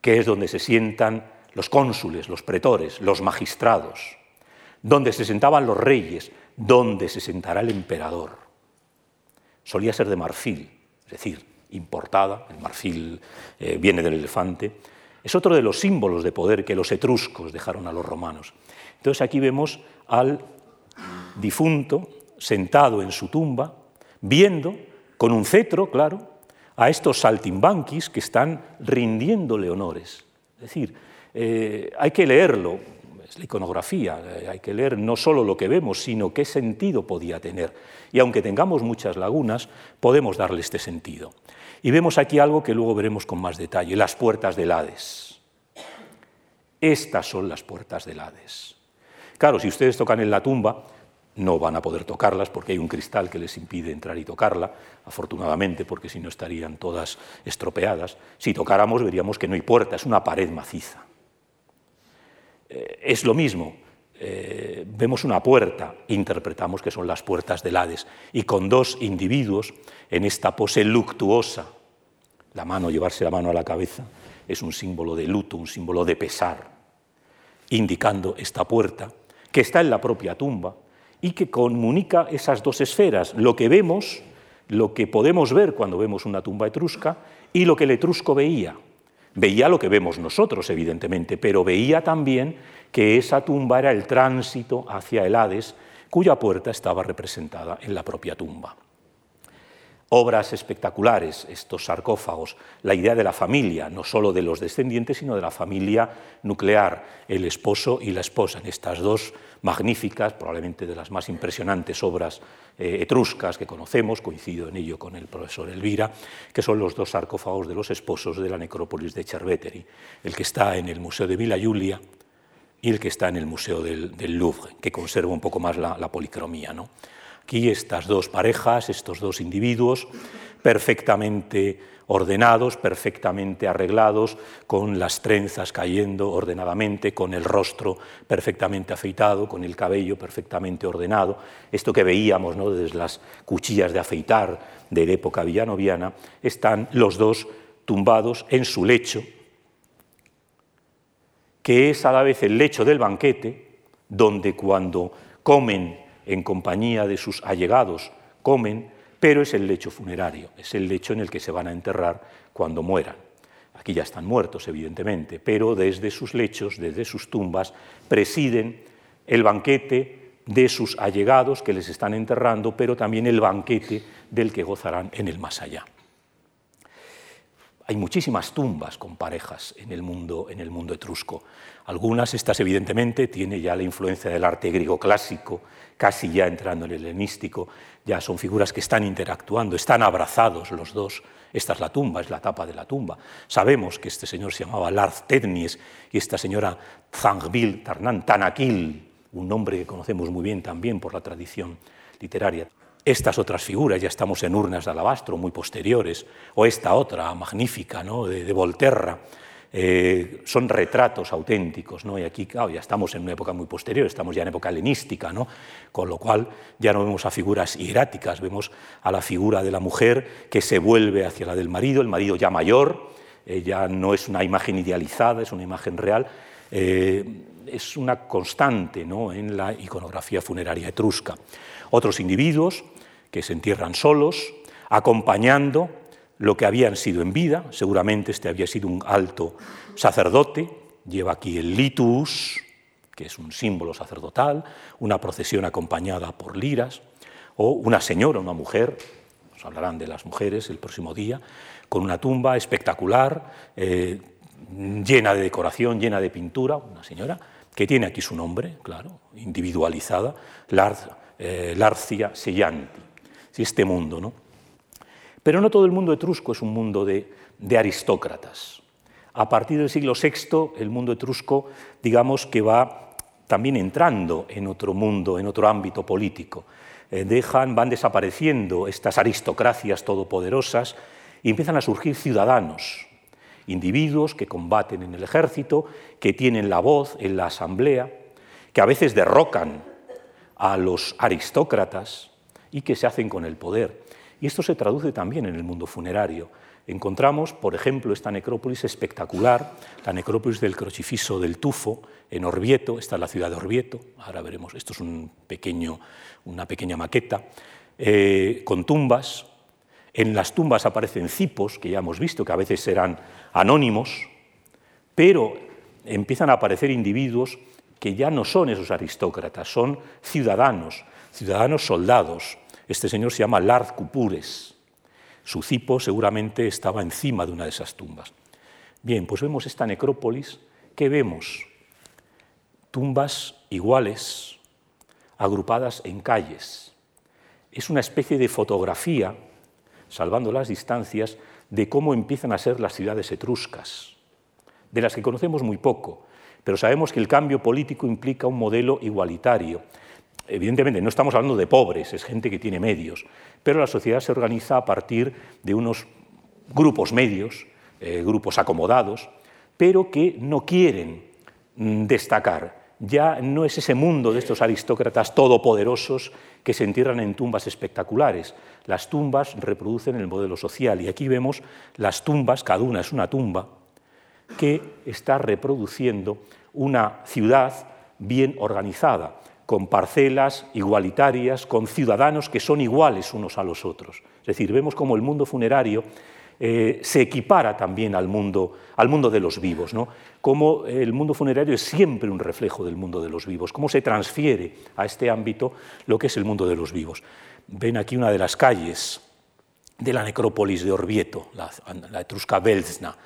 Speaker 2: que es donde se sientan los cónsules, los pretores, los magistrados, donde se sentaban los reyes, donde se sentará el emperador. Solía ser de marfil, es decir, importada, el marfil eh, viene del elefante, es otro de los símbolos de poder que los etruscos dejaron a los romanos. Entonces aquí vemos al difunto sentado en su tumba, viendo con un cetro, claro, a estos saltimbanquis que están rindiéndole honores. Es decir, eh, hay que leerlo, es la iconografía, eh, hay que leer no solo lo que vemos, sino qué sentido podía tener. Y aunque tengamos muchas lagunas, podemos darle este sentido. Y vemos aquí algo que luego veremos con más detalle, las puertas del Hades. Estas son las puertas del Hades. Claro, si ustedes tocan en la tumba, no van a poder tocarlas porque hay un cristal que les impide entrar y tocarla, afortunadamente, porque si no estarían todas estropeadas. Si tocáramos veríamos que no hay puerta, es una pared maciza. Eh, es lo mismo, eh, vemos una puerta, interpretamos que son las puertas del Hades, y con dos individuos en esta pose luctuosa, la mano, llevarse la mano a la cabeza, es un símbolo de luto, un símbolo de pesar, indicando esta puerta, que está en la propia tumba y que comunica esas dos esferas, lo que vemos, lo que podemos ver cuando vemos una tumba etrusca y lo que el etrusco veía. Veía lo que vemos nosotros, evidentemente, pero veía también que esa tumba era el tránsito hacia el Hades, cuya puerta estaba representada en la propia tumba. Obras espectaculares, estos sarcófagos, la idea de la familia, no solo de los descendientes, sino de la familia nuclear, el esposo y la esposa, en estas dos magníficas, probablemente de las más impresionantes obras eh, etruscas que conocemos, coincido en ello con el profesor Elvira, que son los dos sarcófagos de los esposos de la necrópolis de Cerveteri, el que está en el Museo de Villa Giulia y el que está en el Museo del, Louvre, que conserva un poco más la, policromía. ¿no? Aquí estas dos parejas, estos dos individuos, perfectamente ordenados, perfectamente arreglados, con las trenzas cayendo ordenadamente, con el rostro perfectamente afeitado, con el cabello perfectamente ordenado. Esto que veíamos ¿no? desde las cuchillas de afeitar de la época villanoviana, están los dos tumbados en su lecho, que es a la vez el lecho del banquete, donde cuando comen en compañía de sus allegados, comen, pero es el lecho funerario, es el lecho en el que se van a enterrar cuando mueran. Aquí ya están muertos, evidentemente, pero desde sus lechos, desde sus tumbas, presiden el banquete de sus allegados que les están enterrando, pero también el banquete del que gozarán en el más allá. Hay muchísimas tumbas con parejas en el mundo, en el mundo etrusco. Algunas, estas evidentemente, tiene ya la influencia del arte griego clásico, casi ya entrando en el helenístico, ya son figuras que están interactuando, están abrazados los dos. Esta es la tumba, es la tapa de la tumba. Sabemos que este señor se llamaba Lars Tednies y esta señora Zangbil Tarnan Tanakil, un nombre que conocemos muy bien también por la tradición literaria estas otras figuras, ya estamos en urnas de alabastro muy posteriores, o esta otra magnífica ¿no? de, Volterra, eh, son retratos auténticos, ¿no? y aquí ya estamos en una época muy posterior, estamos ya en época helenística, ¿no? con lo cual ya no vemos a figuras hieráticas, vemos a la figura de la mujer que se vuelve hacia la del marido, el marido ya mayor, ya no es una imagen idealizada, es una imagen real, eh, es una constante ¿no? en la iconografía funeraria etrusca. Otros individuos, que se entierran solos, acompañando lo que habían sido en vida, seguramente este había sido un alto sacerdote, lleva aquí el litus, que es un símbolo sacerdotal, una procesión acompañada por liras, o una señora, una mujer, nos hablarán de las mujeres el próximo día, con una tumba espectacular, eh, llena de decoración, llena de pintura, una señora que tiene aquí su nombre, claro, individualizada, eh, Larcia Sellanti este mundo. ¿no? Pero no todo el mundo etrusco es un mundo de, aristócratas. A partir del siglo VI, el mundo etrusco, digamos que va también entrando en otro mundo, en otro ámbito político. Eh, dejan, van desapareciendo estas aristocracias todopoderosas y empiezan a surgir ciudadanos, individuos que combaten en el ejército, que tienen la voz en la asamblea, que a veces derrocan a los aristócratas, y que se hacen con el poder. Y esto se traduce también en el mundo funerario. Encontramos, por ejemplo, esta necrópolis espectacular, la necrópolis del Crocifiso del Tufo, en Orvieto, esta es la ciudad de Orvieto, ahora veremos, esto es un pequeño, una pequeña maqueta, eh, con tumbas. En las tumbas aparecen cipos, que ya hemos visto, que a veces serán anónimos, pero empiezan a aparecer individuos que ya no son esos aristócratas, son ciudadanos, ciudadanos soldados. Este señor se llama Lard Cupures. Su cipo seguramente estaba encima de una de esas tumbas. Bien, pues vemos esta necrópolis. ¿Qué vemos? Tumbas iguales, agrupadas en calles. Es una especie de fotografía, salvando las distancias, de cómo empiezan a ser las ciudades etruscas, de las que conocemos muy poco, pero sabemos que el cambio político implica un modelo igualitario. Evidentemente, no estamos hablando de pobres, es gente que tiene medios, pero la sociedad se organiza a partir de unos grupos medios, eh, grupos acomodados, pero que no quieren mm, destacar. Ya no es ese mundo de estos aristócratas todopoderosos que se entierran en tumbas espectaculares. Las tumbas reproducen el modelo social y aquí vemos las tumbas, cada una es una tumba, que está reproduciendo una ciudad bien organizada con parcelas igualitarias, con ciudadanos que son iguales unos a los otros. Es decir, vemos cómo el mundo funerario eh, se equipara también al mundo, al mundo de los vivos, ¿no? cómo el mundo funerario es siempre un reflejo del mundo de los vivos, cómo se transfiere a este ámbito lo que es el mundo de los vivos. Ven aquí una de las calles de la necrópolis de Orvieto, la, la etrusca Velzna.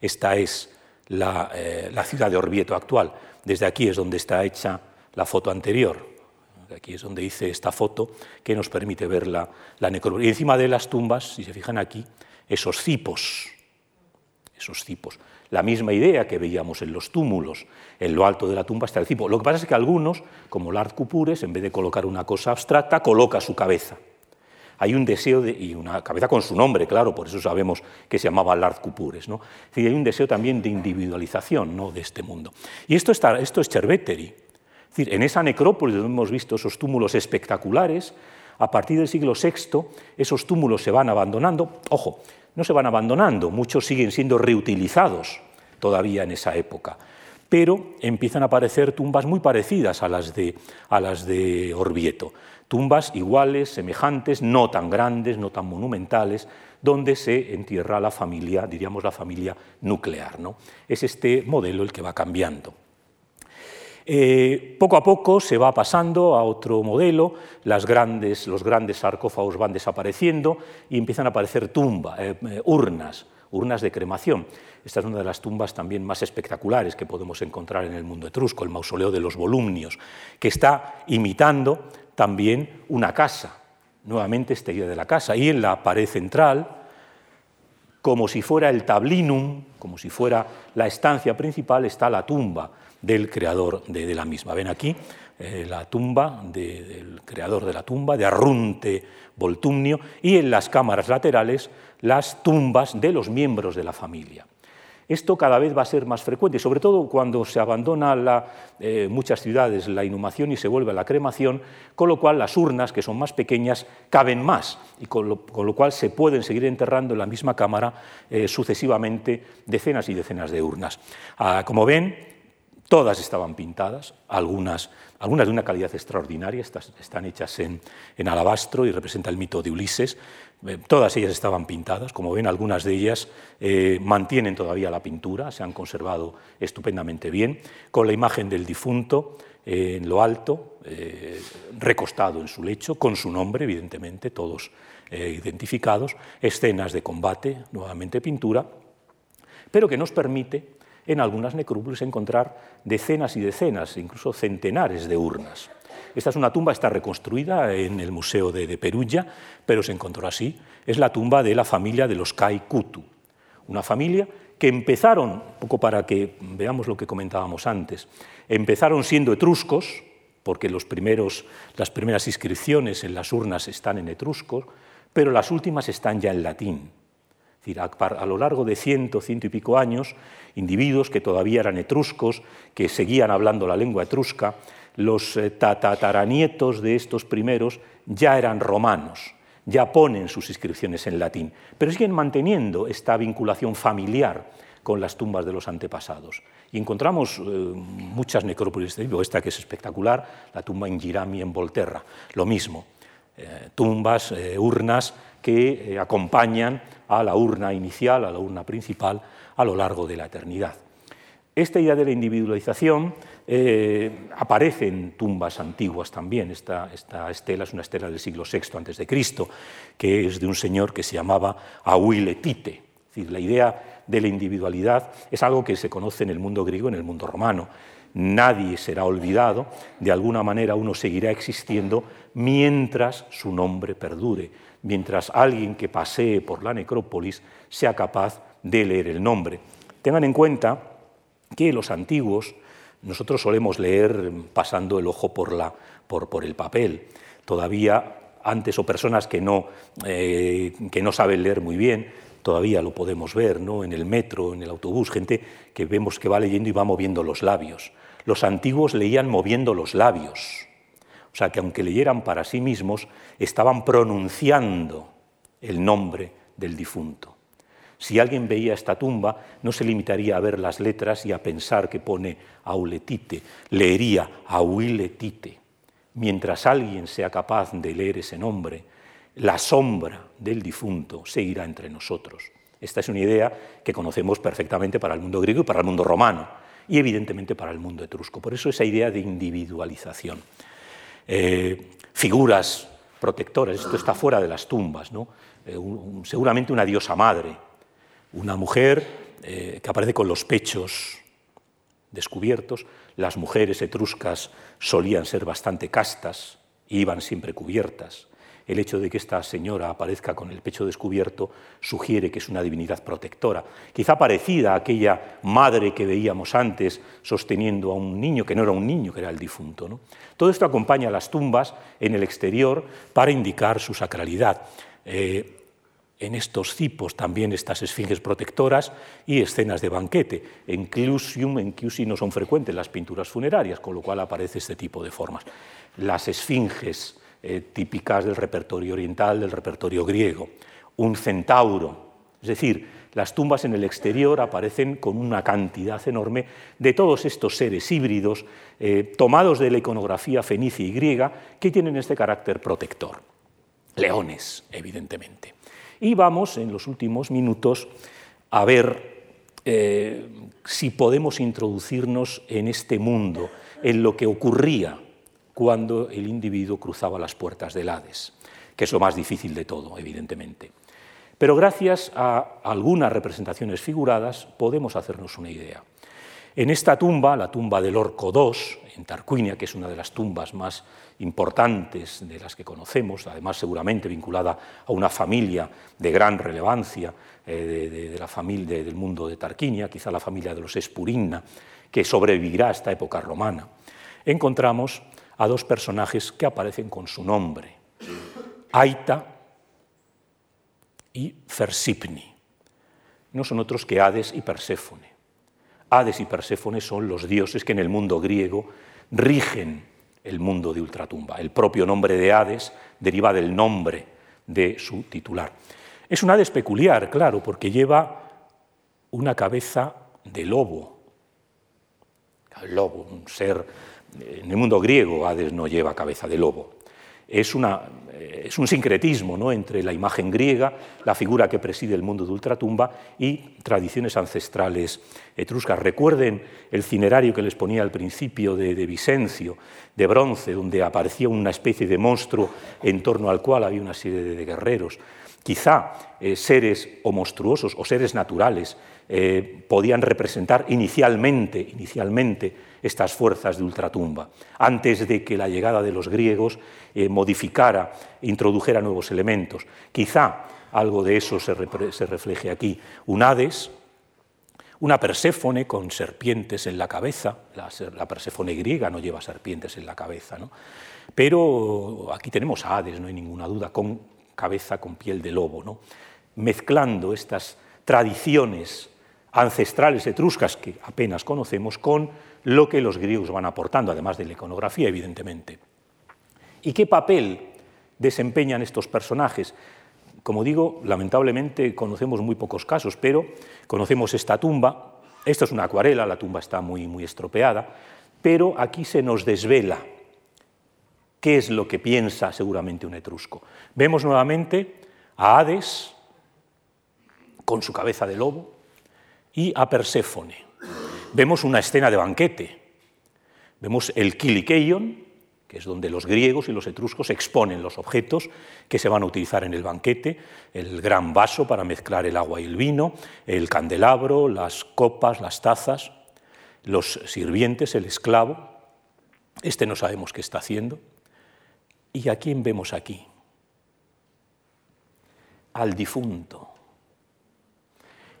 Speaker 2: Esta es eh, la ciudad de Orvieto actual. Desde aquí es donde está hecha la foto anterior. Aquí es donde hice esta foto que nos permite ver la, la necrópolis. Y encima de las tumbas, si se fijan aquí, esos cipos, esos cipos. La misma idea que veíamos en los túmulos, en lo alto de la tumba está el cipo. Lo que pasa es que algunos, como Lard Cupures, en vez de colocar una cosa abstracta, coloca su cabeza. Hay un deseo, de, y una cabeza con su nombre, claro, por eso sabemos que se llamaba Lard Cupures. ¿no? hay un deseo también de individualización ¿no? de este mundo. Y esto, está, esto es Cerveteri, es decir, en esa necrópolis donde hemos visto esos túmulos espectaculares, a partir del siglo VI esos túmulos se van abandonando. Ojo, no se van abandonando, muchos siguen siendo reutilizados todavía en esa época, pero empiezan a aparecer tumbas muy parecidas a las de, a las de Orvieto, tumbas iguales, semejantes, no tan grandes, no tan monumentales, donde se entierra la familia, diríamos la familia nuclear. ¿no? Es este modelo el que va cambiando. Eh, poco a poco se va pasando a otro modelo, las grandes, los grandes sarcófagos van desapareciendo y empiezan a aparecer tumbas, eh, eh, urnas, urnas de cremación. Esta es una de las tumbas también más espectaculares que podemos encontrar en el mundo etrusco, el mausoleo de los volumnios, que está imitando también una casa, nuevamente esta idea de la casa, y en la pared central, como si fuera el tablinum, como si fuera la estancia principal, está la tumba del creador de, la misma. Ven aquí eh, la tumba del creador de la tumba, de Arrunte Voltumnio, y en las cámaras laterales las tumbas de los miembros de la familia. Esto cada vez va a ser más frecuente, sobre todo cuando se abandona la, eh, muchas ciudades la inhumación y se vuelve a la cremación, con lo cual las urnas, que son más pequeñas, caben más y con lo, cual se pueden seguir enterrando en la misma cámara eh, sucesivamente decenas y decenas de urnas. Ah, como ven, Todas estaban pintadas, algunas, algunas de una calidad extraordinaria, están hechas en, alabastro y representa el mito de Ulises. Eh, todas ellas estaban pintadas, como ven, algunas de ellas eh, mantienen todavía la pintura, se han conservado estupendamente bien, con la imagen del difunto eh, en lo alto, recostado en su lecho, con su nombre, evidentemente, todos identificados, escenas de combate, nuevamente pintura, pero que nos permite en algunas necrópolis encontrar decenas y decenas, incluso centenares de urnas. Esta es una tumba, está reconstruida en el Museo de, Perugia, pero se encontró así. Es la tumba de la familia de los Kutu, una familia que empezaron, un poco para que veamos lo que comentábamos antes, empezaron siendo etruscos, porque los primeros, las primeras inscripciones en las urnas están en etruscos, pero las últimas están ya en latín decir, a, lo largo de ciento, ciento y pico años, individuos que todavía eran etruscos, que seguían hablando la lengua etrusca, los eh, tataranietos de estos primeros ya eran romanos, ya ponen sus inscripciones en latín, pero siguen manteniendo esta vinculación familiar con las tumbas de los antepasados. Y encontramos eh, muchas necrópolis esta que es espectacular, la tumba en Girami, en Volterra, lo mismo, eh, tumbas, urnas que acompañan a la urna inicial, a la urna principal, a lo largo de la eternidad. Esta idea de la individualización aparece en tumbas antiguas también. Esta, estela es una estela del siglo VI a.C., que es de un señor que se llamaba Ahuiletite. Es decir, la idea de la individualidad es algo que se conoce en el mundo griego en el mundo romano. Nadie será olvidado, de alguna manera uno seguirá existiendo mientras su nombre perdure, mientras alguien que pasee por la necrópolis sea capaz de leer el nombre. Tengan en cuenta que los antiguos nosotros solemos leer pasando el ojo por, la, por, por el papel. Todavía antes o personas que no, eh, que no saben leer muy bien, todavía lo podemos ver ¿no? en el metro, en el autobús, gente que vemos que va leyendo y va moviendo los labios. Los antiguos leían moviendo los labios, o sea que aunque leyeran para sí mismos, estaban pronunciando el nombre del difunto. Si alguien veía esta tumba, no se limitaría a ver las letras y a pensar que pone Auletite, leería Auiletite. Mientras alguien sea capaz de leer ese nombre, la sombra del difunto seguirá entre nosotros. Esta es una idea que conocemos perfectamente para el mundo griego y para el mundo romano, y evidentemente para el mundo etrusco. Por eso esa idea de individualización. Eh, figuras protectoras, esto está fuera de las tumbas, ¿no? Eh, seguramente una diosa madre, una mujer eh, que aparece con los pechos descubiertos. Las mujeres etruscas solían ser bastante castas, iban siempre cubiertas. El hecho de que esta señora aparezca con el pecho descubierto sugiere que es una divinidad protectora, quizá parecida a aquella madre que veíamos antes sosteniendo a un niño, que no era un niño, que era el difunto. Todo esto acompaña a las tumbas en el exterior para indicar su sacralidad. Eh, en estos cipos también estas esfinges protectoras y escenas de banquete. En Clusium, en Clusi no son frecuentes las pinturas funerarias, con lo cual aparece este tipo de formas. Las esfinges eh, típicas del repertorio oriental, del repertorio griego. Un centauro, es decir, las tumbas en el exterior aparecen con una cantidad enorme de todos estos seres híbridos eh, tomados de la iconografía fenicia y griega que tienen este carácter protector. Leones, evidentemente. Y vamos en los últimos minutos a ver eh, si podemos introducirnos en este mundo, en lo que ocurría cuando el individuo cruzaba las puertas del Hades, que es lo más difícil de todo, evidentemente. Pero gracias a algunas representaciones figuradas podemos hacernos una idea. En esta tumba, la tumba del Orco II, en Tarquinia, que es una de las tumbas más importantes de las que conocemos, además seguramente vinculada a una familia de gran relevancia eh, de, la familia del mundo de Tarquinia, quizá la familia de los Espurinna, que sobrevivirá a esta época romana, encontramos a dos personajes que aparecen con su nombre, Aita y Fersipni. No son otros que Hades y Perséfone. Hades y Perséfone son los dioses que en el mundo griego rigen el mundo de ultratumba. El propio nombre de Hades deriva del nombre de su titular. Es un Hades peculiar, claro, porque lleva una cabeza de lobo. Lobo, un ser en el mundo griego Hades no lleva cabeza de lobo. Es, eh, es un sincretismo ¿no? entre la imagen griega, la figura que preside el mundo de ultratumba y tradiciones ancestrales etruscas. Recuerden el cinerario que les ponía al principio de, de Vicencio, de bronce, donde aparecía una especie de monstruo en torno al cual había una serie de, guerreros. Quizá eh, seres o monstruosos o seres naturales eh, podían representar inicialmente, inicialmente estas fuerzas de ultratumba, antes de que la llegada de los griegos eh, modificara, introdujera nuevos elementos. Quizá algo de eso se, refleje aquí. Un Hades, una Perséfone con serpientes en la cabeza, la, Perséfone griega no lleva serpientes en la cabeza, ¿no? pero aquí tenemos a Hades, no hay ninguna duda, con cabeza con piel de lobo, ¿no? mezclando estas tradiciones ancestrales etruscas que apenas conocemos con lo que los griegos van aportando, además de la iconografía, evidentemente. ¿Y qué papel desempeñan estos personajes. Como digo, lamentablemente conocemos muy pocos casos, pero conocemos esta tumba. Esta es una acuarela, la tumba está muy, muy estropeada, pero aquí se nos desvela qué es lo que piensa seguramente un etrusco. Vemos nuevamente a Hades con su cabeza de lobo y a Perséfone. Vemos una escena de banquete. Vemos el Kilikeion, que es donde los griegos y los etruscos exponen los objetos que se van a utilizar en el banquete, el gran vaso para mezclar el agua y el vino, el candelabro, las copas, las tazas, los sirvientes, el esclavo. Este no sabemos qué está haciendo. ¿Y a quién vemos aquí? Al difunto.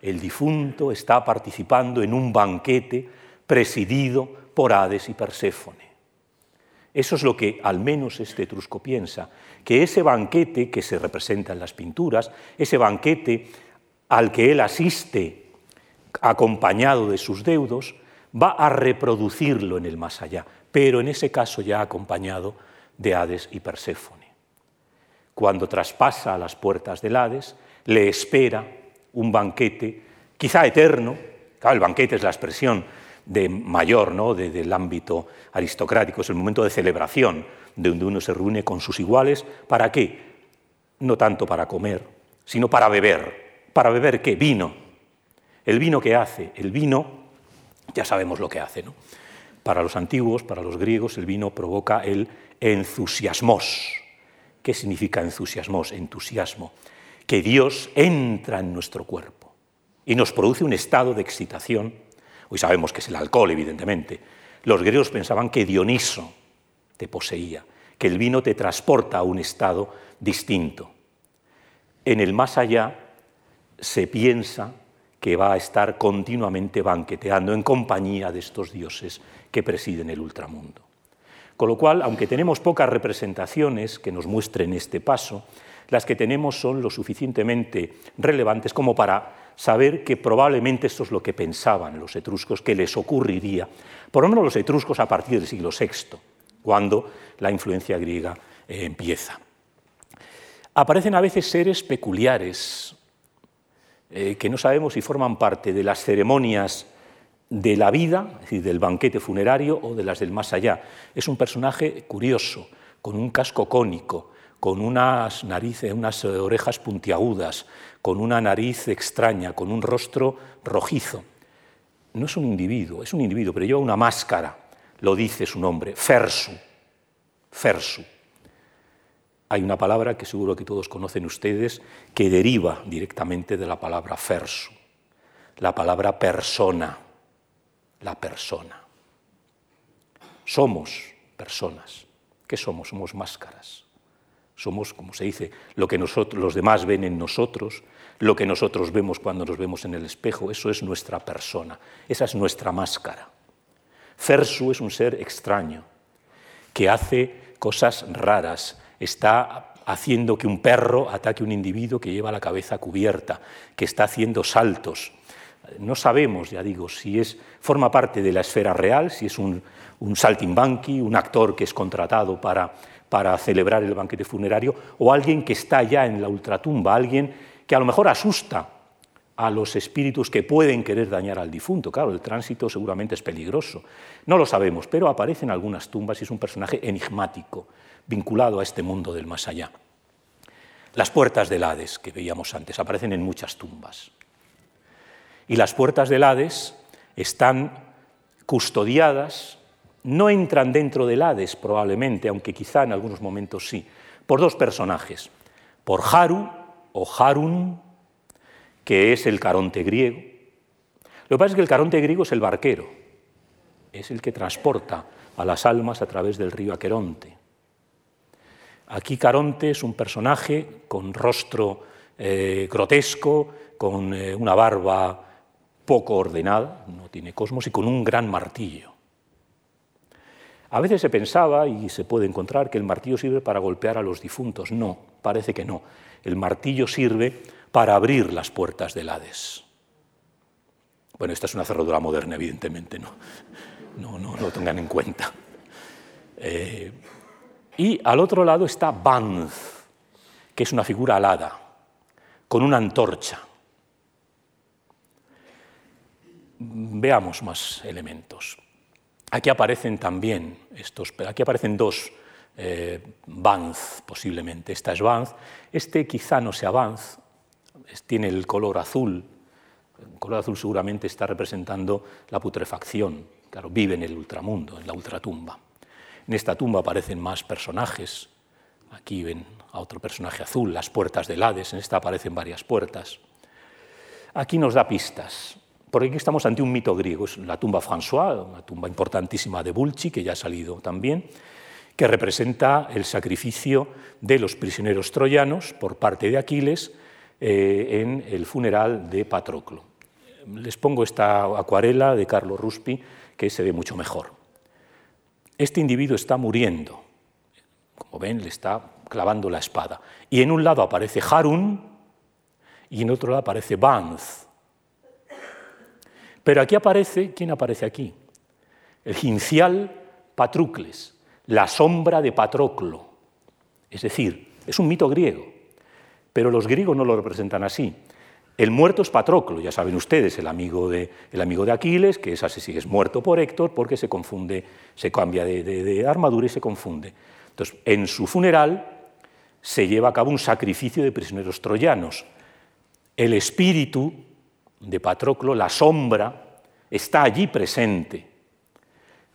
Speaker 2: El difunto está participando en un banquete presidido por Hades y Perséfone. Eso es lo que al menos este etrusco piensa, que ese banquete que se representa en las pinturas, ese banquete al que él asiste acompañado de sus deudos, va a reproducirlo en el más allá, pero en ese caso ya acompañado de Hades y Perséfone. Cuando traspasa las puertas del Hades, le espera un banquete, quizá eterno, el banquete es la expresión de mayor, ¿no? del ámbito aristocrático, es el momento de celebración, de donde uno se reúne con sus iguales, ¿para qué? No tanto para comer, sino para beber. ¿Para beber qué? Vino. El vino que hace, el vino, ya sabemos lo que hace, ¿no? Para los antiguos, para los griegos, el vino provoca el entusiasmos. ¿Qué significa entusiasmos? Entusiasmo. Que Dios entra en nuestro cuerpo y nos produce un estado de excitación Hoy sabemos que es el alcohol, evidentemente. Los griegos pensaban que Dioniso te poseía, que el vino te transporta a un estado distinto. En el más allá se piensa que va a estar continuamente banqueteando en compañía de estos dioses que presiden el ultramundo. Con lo cual, aunque tenemos pocas representaciones que nos muestren este paso, las que tenemos son lo suficientemente relevantes como para saber que probablemente esto es lo que pensaban los etruscos que les ocurriría, por lo menos los etruscos a partir del siglo VI, cuando la influencia griega eh, empieza. Aparecen a veces seres peculiares, eh, que no sabemos si forman parte de las ceremonias de la vida, es decir, del banquete funerario o de las del más allá. Es un personaje curioso, con un casco cónico, con unas narices, unas orejas puntiagudas, con una nariz extraña, con un rostro rojizo. No es un individuo, es un individuo, pero lleva una máscara, lo dice su nombre, Fersu. Fersu. Hay una palabra que seguro que todos conocen ustedes que deriva directamente de la palabra Fersu, la palabra persona, la persona. Somos personas. ¿Qué somos? Somos máscaras. Somos, como se dice, lo que nosotros, los demás ven en nosotros, lo que nosotros vemos cuando nos vemos en el espejo, eso es nuestra persona, esa es nuestra máscara. Fersu es un ser extraño, que hace cosas raras, está haciendo que un perro ataque a un individuo que lleva la cabeza cubierta, que está haciendo saltos. No sabemos, ya digo, si es, forma parte de la esfera real, si es un, un saltimbanqui, un actor que es contratado para para celebrar el banquete funerario, o alguien que está ya en la ultratumba, alguien que a lo mejor asusta a los espíritus que pueden querer dañar al difunto. Claro, el tránsito seguramente es peligroso. No lo sabemos, pero aparece en algunas tumbas y es un personaje enigmático, vinculado a este mundo del más allá. Las puertas del Hades, que veíamos antes, aparecen en muchas tumbas. Y las puertas del Hades están custodiadas no entran dentro del Hades probablemente, aunque quizá en algunos momentos sí, por dos personajes, por Haru o Harun, que es el caronte griego. Lo que pasa es que el caronte griego es el barquero, es el que transporta a las almas a través del río Aqueronte. Aquí Caronte es un personaje con rostro eh, grotesco, con eh, una barba poco ordenada, no tiene cosmos, y con un gran martillo. A veces se pensaba, y se puede encontrar, que el martillo sirve para golpear a los difuntos. No, parece que no. El martillo sirve para abrir las puertas del Hades. Bueno, esta es una cerradura moderna, evidentemente, no, no, no lo tengan en cuenta. Eh, Y al otro lado está Banz, que es una figura alada, con una antorcha. Veamos más elementos. Aquí aparecen también estos, aquí aparecen dos eh, Banz, posiblemente. Esta es Banz. Este quizá no sea Banz, tiene el color azul. El color azul seguramente está representando la putrefacción. Claro, vive en el ultramundo, en la ultratumba. En esta tumba aparecen más personajes. Aquí ven a otro personaje azul, las puertas del Hades. En esta aparecen varias puertas. Aquí nos da pistas, porque aquí estamos ante un mito griego. Es la tumba François, una tumba importantísima de Bulci, que ya ha salido también, que representa el sacrificio de los prisioneros troyanos por parte de Aquiles eh, en el funeral de Patroclo. Les pongo esta acuarela de Carlo Ruspi, que se ve mucho mejor. Este individuo está muriendo, como ven, le está clavando la espada. Y en un lado aparece Harun y en otro lado aparece Banz. Pero aquí aparece, ¿quién aparece aquí? El gincial Patrocles, la sombra de Patroclo. Es decir, es un mito griego, pero los griegos no lo representan así. El muerto es Patroclo, ya saben ustedes, el amigo de, el amigo de Aquiles, que es así, es muerto por Héctor porque se confunde, se cambia de, de armadura y se confunde. Entonces, en su funeral se lleva a cabo un sacrificio de prisioneros troyanos. El espíritu de Patroclo, la sombra, está allí presente.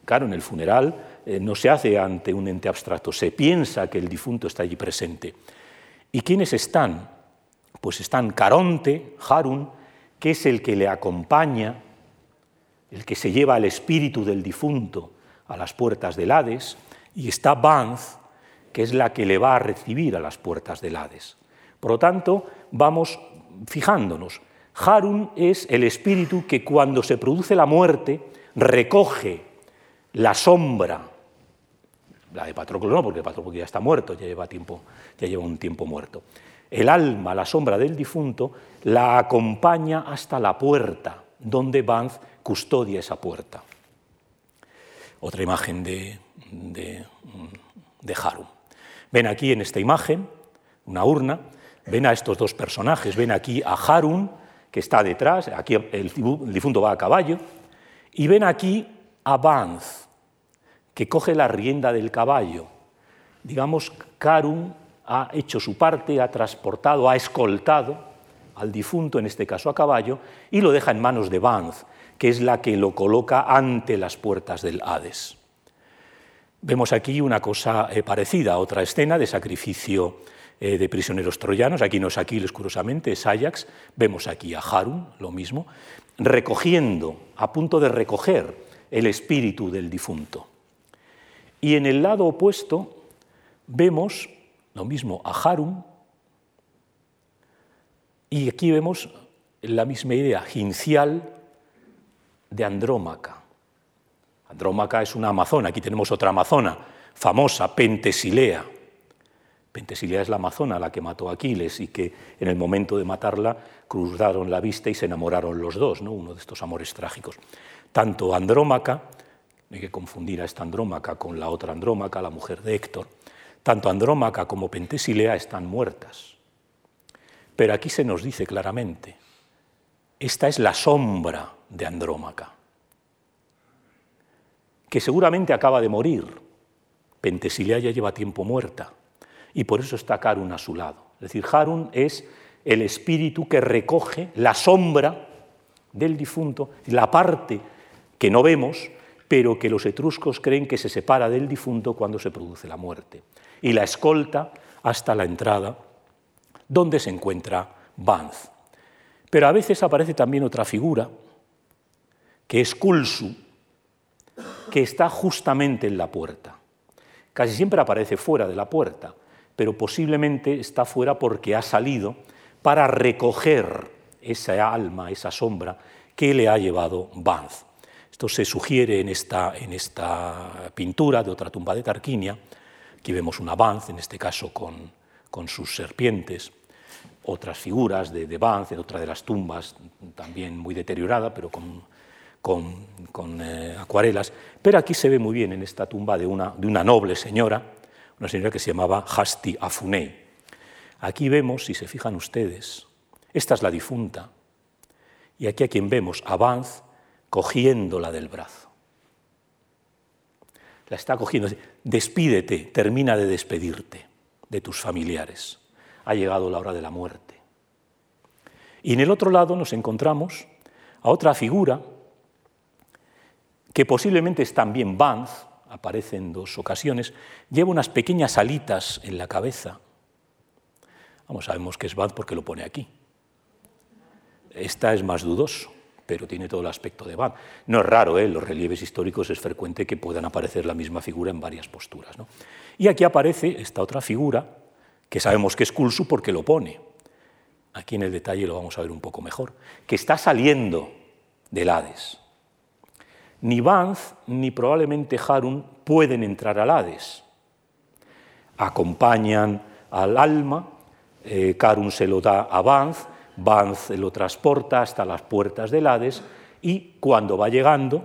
Speaker 2: Claro, en el funeral eh, no se hace ante un ente abstracto, se piensa que el difunto está allí presente. ¿Y quiénes están? Pues están Caronte, Harun, que es el que le acompaña, el que se lleva al espíritu del difunto a las puertas del Hades, y está Banz, que es la que le va a recibir a las puertas del Hades. Por lo tanto, vamos fijándonos. Harun es el espíritu que cuando se produce la muerte recoge la sombra la de Patroclo no, porque Patroclo ya está muerto, ya lleva, tiempo, ya lleva un tiempo muerto. El alma, la sombra del difunto, la acompaña hasta la puerta, donde Banz custodia esa puerta. Otra imagen de, de, de Harum. Ven aquí en esta imagen una urna, ven a estos dos personajes, ven aquí a Harun, que está detrás, aquí el difunto va a caballo, y ven aquí a Banz, que coge la rienda del caballo. Digamos, Karun ha hecho su parte, ha transportado, ha escoltado al difunto, en este caso a caballo, y lo deja en manos de Banz, que es la que lo coloca ante las puertas del Hades. Vemos aquí una cosa eh, parecida, otra escena de sacrificio eh, de prisioneros troyanos. Aquí no es Aquiles, curiosamente, es Ajax. Vemos aquí a Harun, lo mismo, recogiendo, a punto de recoger el espíritu del difunto. Y en el lado opuesto vemos lo mismo a Harum, y aquí vemos la misma idea, gincial de Andrómaca. Andrómaca es una amazona, aquí tenemos otra amazona famosa, Pentesilea. Pentesilea es la amazona la que mató a Aquiles y que en el momento de matarla cruzaron la vista y se enamoraron los dos, ¿no? uno de estos amores trágicos. Tanto Andrómaca no hay que confundir a esta Andrómaca con la otra Andrómaca, la mujer de Héctor. Tanto Andrómaca como Pentesilea están muertas. Pero aquí se nos dice claramente, esta es la sombra de Andrómaca, que seguramente acaba de morir. Pentesilea ya lleva tiempo muerta y por eso está Harun a su lado. Es decir, Harun es el espíritu que recoge la sombra del difunto, la parte que no vemos, pero que los etruscos creen que se separa del difunto cuando se produce la muerte, y la escolta hasta la entrada, donde se encuentra Banz. Pero a veces aparece también otra figura, que es Kulsu, que está justamente en la puerta. Casi siempre aparece fuera de la puerta, pero posiblemente está fuera porque ha salido para recoger esa alma, esa sombra que le ha llevado Banz. Esto se sugiere en esta, en esta pintura de otra tumba de Tarquinia. Aquí vemos un avance, en este caso con, con sus serpientes, otras figuras de, de en otra de las tumbas, también muy deteriorada, pero con, con, con eh, acuarelas. Pero aquí se ve muy bien en esta tumba de una, de una noble señora, una señora que se llamaba Hasti Afunei. Aquí vemos, si se fijan ustedes, esta es la difunta, y aquí a quien vemos, a Banz, cogiéndola del brazo. La está cogiendo. Despídete, termina de despedirte de tus familiares. Ha llegado la hora de la muerte. Y en el otro lado nos encontramos a otra figura que posiblemente es también Banz, aparece en dos ocasiones, lleva unas pequeñas alitas en la cabeza. Vamos, sabemos que es Banz porque lo pone aquí. Esta es más dudoso, pero tiene todo el aspecto de Banz. No es raro, ¿eh? en los relieves históricos es frecuente que puedan aparecer la misma figura en varias posturas. Y aquí aparece esta otra figura, que sabemos que es Kulsu porque lo pone. Aquí en el detalle lo vamos a ver un poco mejor, que está saliendo del Hades. Ni Banz ni probablemente Harun pueden entrar al Hades. Acompañan al alma, eh, Karun se lo da a Banz, Banz lo transporta hasta las puertas del Hades y cuando va llegando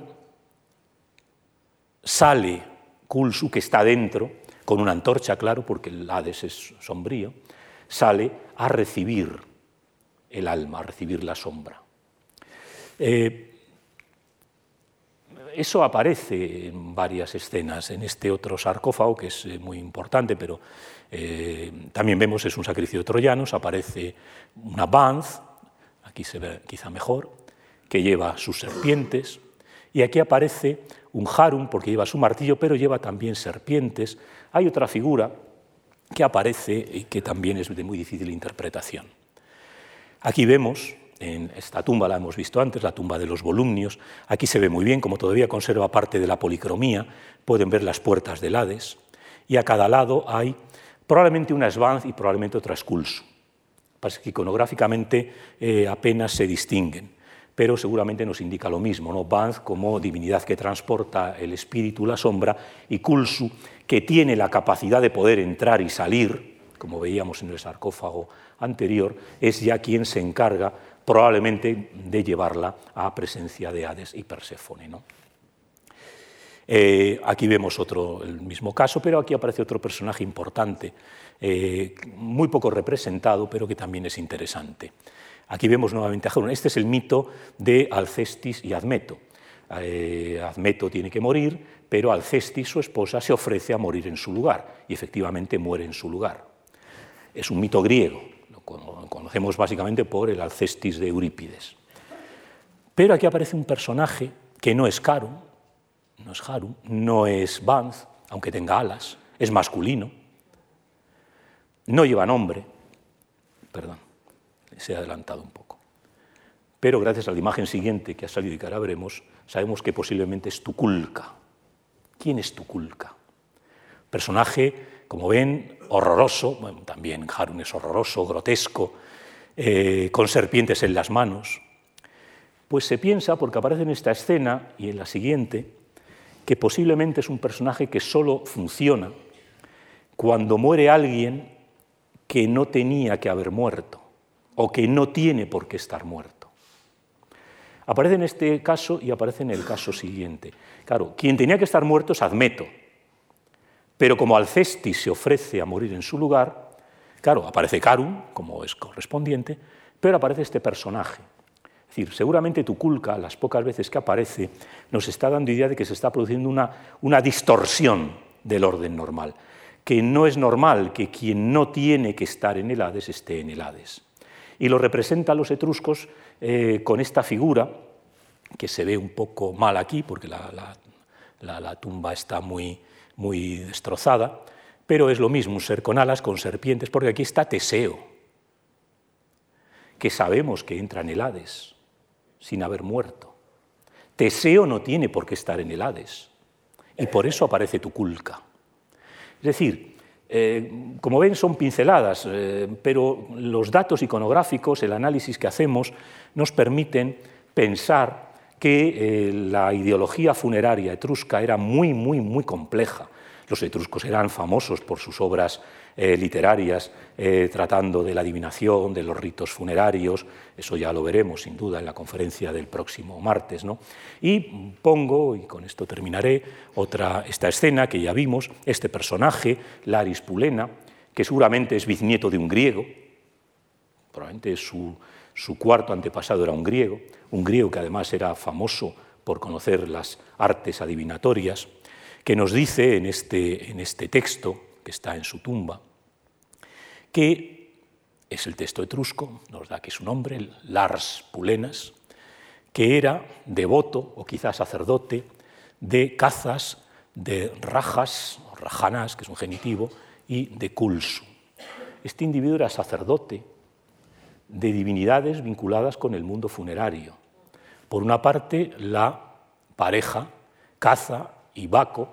Speaker 2: sale Kulsu, que está dentro, con una antorcha, claro, porque el Hades es sombrío, sale a recibir el alma, a recibir la sombra. Eh, eso aparece en varias escenas, en este otro sarcófago, que es eh, muy importante, pero eh, también vemos es un sacrificio de troyanos, aparece una Banz, aquí se ve quizá mejor, que lleva sus serpientes, y aquí aparece un Harum, porque lleva su martillo, pero lleva también serpientes. Hay otra figura que aparece y que también es de muy difícil interpretación. Aquí vemos en esta tumba la hemos visto antes, la tumba de los volumnios. Aquí se ve muy bien, como todavía conserva parte de la policromía, pueden ver las puertas del Hades, y a cada lado hay probablemente una Svanz y probablemente otra Skulls. Que iconográficamente eh, apenas se distinguen, pero seguramente nos indica lo mismo, ¿no? Banz como divinidad que transporta el espíritu, la sombra, y Kulsu, que tiene la capacidad de poder entrar y salir, como veíamos en el sarcófago anterior, es ya quien se encarga probablemente de llevarla a presencia de Hades y Perséfone. Eh, aquí vemos otro, el mismo caso, pero aquí aparece otro personaje importante, eh, muy poco representado, pero que también es interesante. Aquí vemos nuevamente a Jerón. Este es el mito de Alcestis y Admeto. Eh, Admeto tiene que morir, pero Alcestis, su esposa, se ofrece a morir en su lugar y efectivamente muere en su lugar. Es un mito griego, conocemos básicamente por el Alcestis de Eurípides. Pero aquí aparece un personaje que no es Harum, no es Harum, no es Banz, aunque tenga alas, es masculino, no lleva nombre, perdón, se ha adelantado un poco. Pero gracias a la imagen siguiente que ha salido y que ahora veremos, sabemos que posiblemente es Tukulka. ¿Quién es Tukulka? Personaje, como ven, horroroso, también Harun es horroroso, grotesco, eh, con serpientes en las manos, pues se piensa, porque aparece en esta escena y en la siguiente, que posiblemente es un personaje que solo funciona cuando muere alguien que no tenía que haber muerto o que no tiene por qué estar muerto. Aparece en este caso y aparece en el caso siguiente. Claro, quien tenía que estar muerto es Admeto, pero como Alcestis se ofrece a morir en su lugar, claro, aparece Carum, como es correspondiente, pero aparece este personaje. Es decir, seguramente Tuculca, las pocas veces que aparece, nos está dando idea de que se está produciendo una, una distorsión del orden normal, que no es normal que quien no tiene que estar en el Hades esté en el Hades. Y lo representan los etruscos eh, con esta figura, que se ve un poco mal aquí, porque la, la tumba está muy, muy destrozada, pero es lo mismo un ser con alas, con serpientes, porque aquí está Teseo, que sabemos que entra en el Hades sin haber muerto. Teseo no tiene por qué estar en el Hades, y por eso aparece Tuculca. Es decir, eh, como ven, son pinceladas, eh, pero los datos iconográficos, el análisis que hacemos, nos permiten pensar que eh, la ideología funeraria etrusca era muy, muy, muy compleja. Los etruscos eran famosos por sus obras eh, literarias eh, tratando de la adivinación, de los ritos funerarios, eso ya lo veremos sin duda en la conferencia del próximo martes. ¿no? Y pongo, y con esto terminaré, otra, esta escena que ya vimos, este personaje, Laris Pulena, que seguramente es bisnieto de un griego, probablemente su, su cuarto antepasado era un griego, un griego que además era famoso por conocer las artes adivinatorias, que nos dice en este, en este texto, que está en su tumba, que es el texto etrusco, nos da aquí su nombre, Lars Pulenas, que era devoto o quizás sacerdote de cazas, de rajas, o rajanas, que es un genitivo, y de culsu. Este individuo era sacerdote de divinidades vinculadas con el mundo funerario. Por una parte, la pareja Caza y Baco,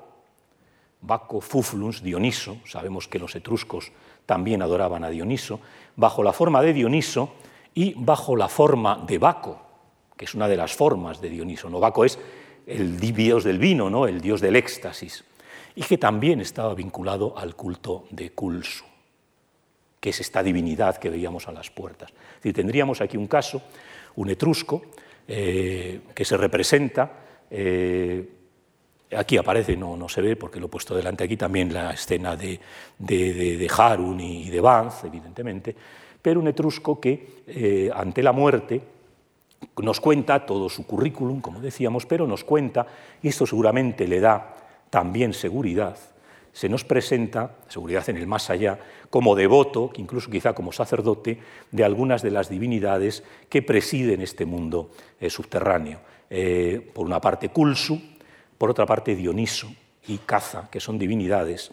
Speaker 2: Baco Fuflus, Dioniso, sabemos que los etruscos también adoraban a Dioniso, bajo la forma de Dioniso y bajo la forma de Baco, que es una de las formas de Dioniso. ¿no? Baco es el dios del vino, ¿no? el dios del éxtasis, y que también estaba vinculado al culto de Culsu, que es esta divinidad que veíamos a las puertas. Es tendríamos aquí un caso, un etrusco, eh, que se representa eh, Aquí aparece, no, no, se ve porque lo he puesto delante aquí también la escena de, de, Harun y de Vance, evidentemente, pero un etrusco que eh, ante la muerte nos cuenta todo su currículum, como decíamos, pero nos cuenta, y esto seguramente le da también seguridad, se nos presenta, seguridad en el más allá, como devoto, incluso quizá como sacerdote, de algunas de las divinidades que presiden este mundo eh, subterráneo. Eh, por una parte, Culsu, por otra parte Dioniso y Caza, que son divinidades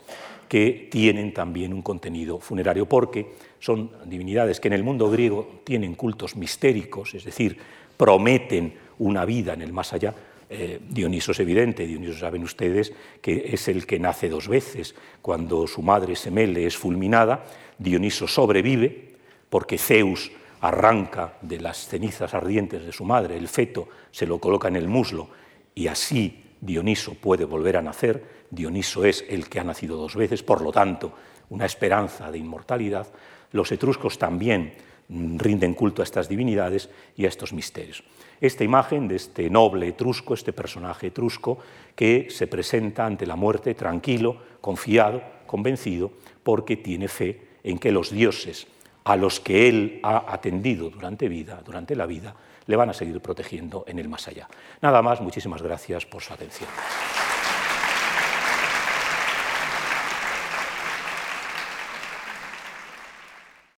Speaker 2: que tienen también un contenido funerario, porque son divinidades que en el mundo griego tienen cultos mistéricos, es decir, prometen una vida en el más allá. Eh, Dioniso es evidente, Dioniso saben ustedes que es el que nace dos veces. Cuando su madre Semele es fulminada, Dioniso sobrevive porque Zeus arranca de las cenizas ardientes de su madre el feto, se lo coloca en el muslo y así Dioniso puede volver a nacer, Dioniso es el que ha nacido dos veces, por lo tanto, una esperanza de inmortalidad, los etruscos también rinden culto a estas divinidades y a estos misterios. Esta imagen de este noble etrusco, este personaje etrusco, que se presenta ante la muerte tranquilo, confiado, convencido, porque tiene fe en que los dioses a los que él ha atendido durante vida, durante la vida, le van a seguir protegiendo en el más allá. Nada más, muchísimas gracias por su atención.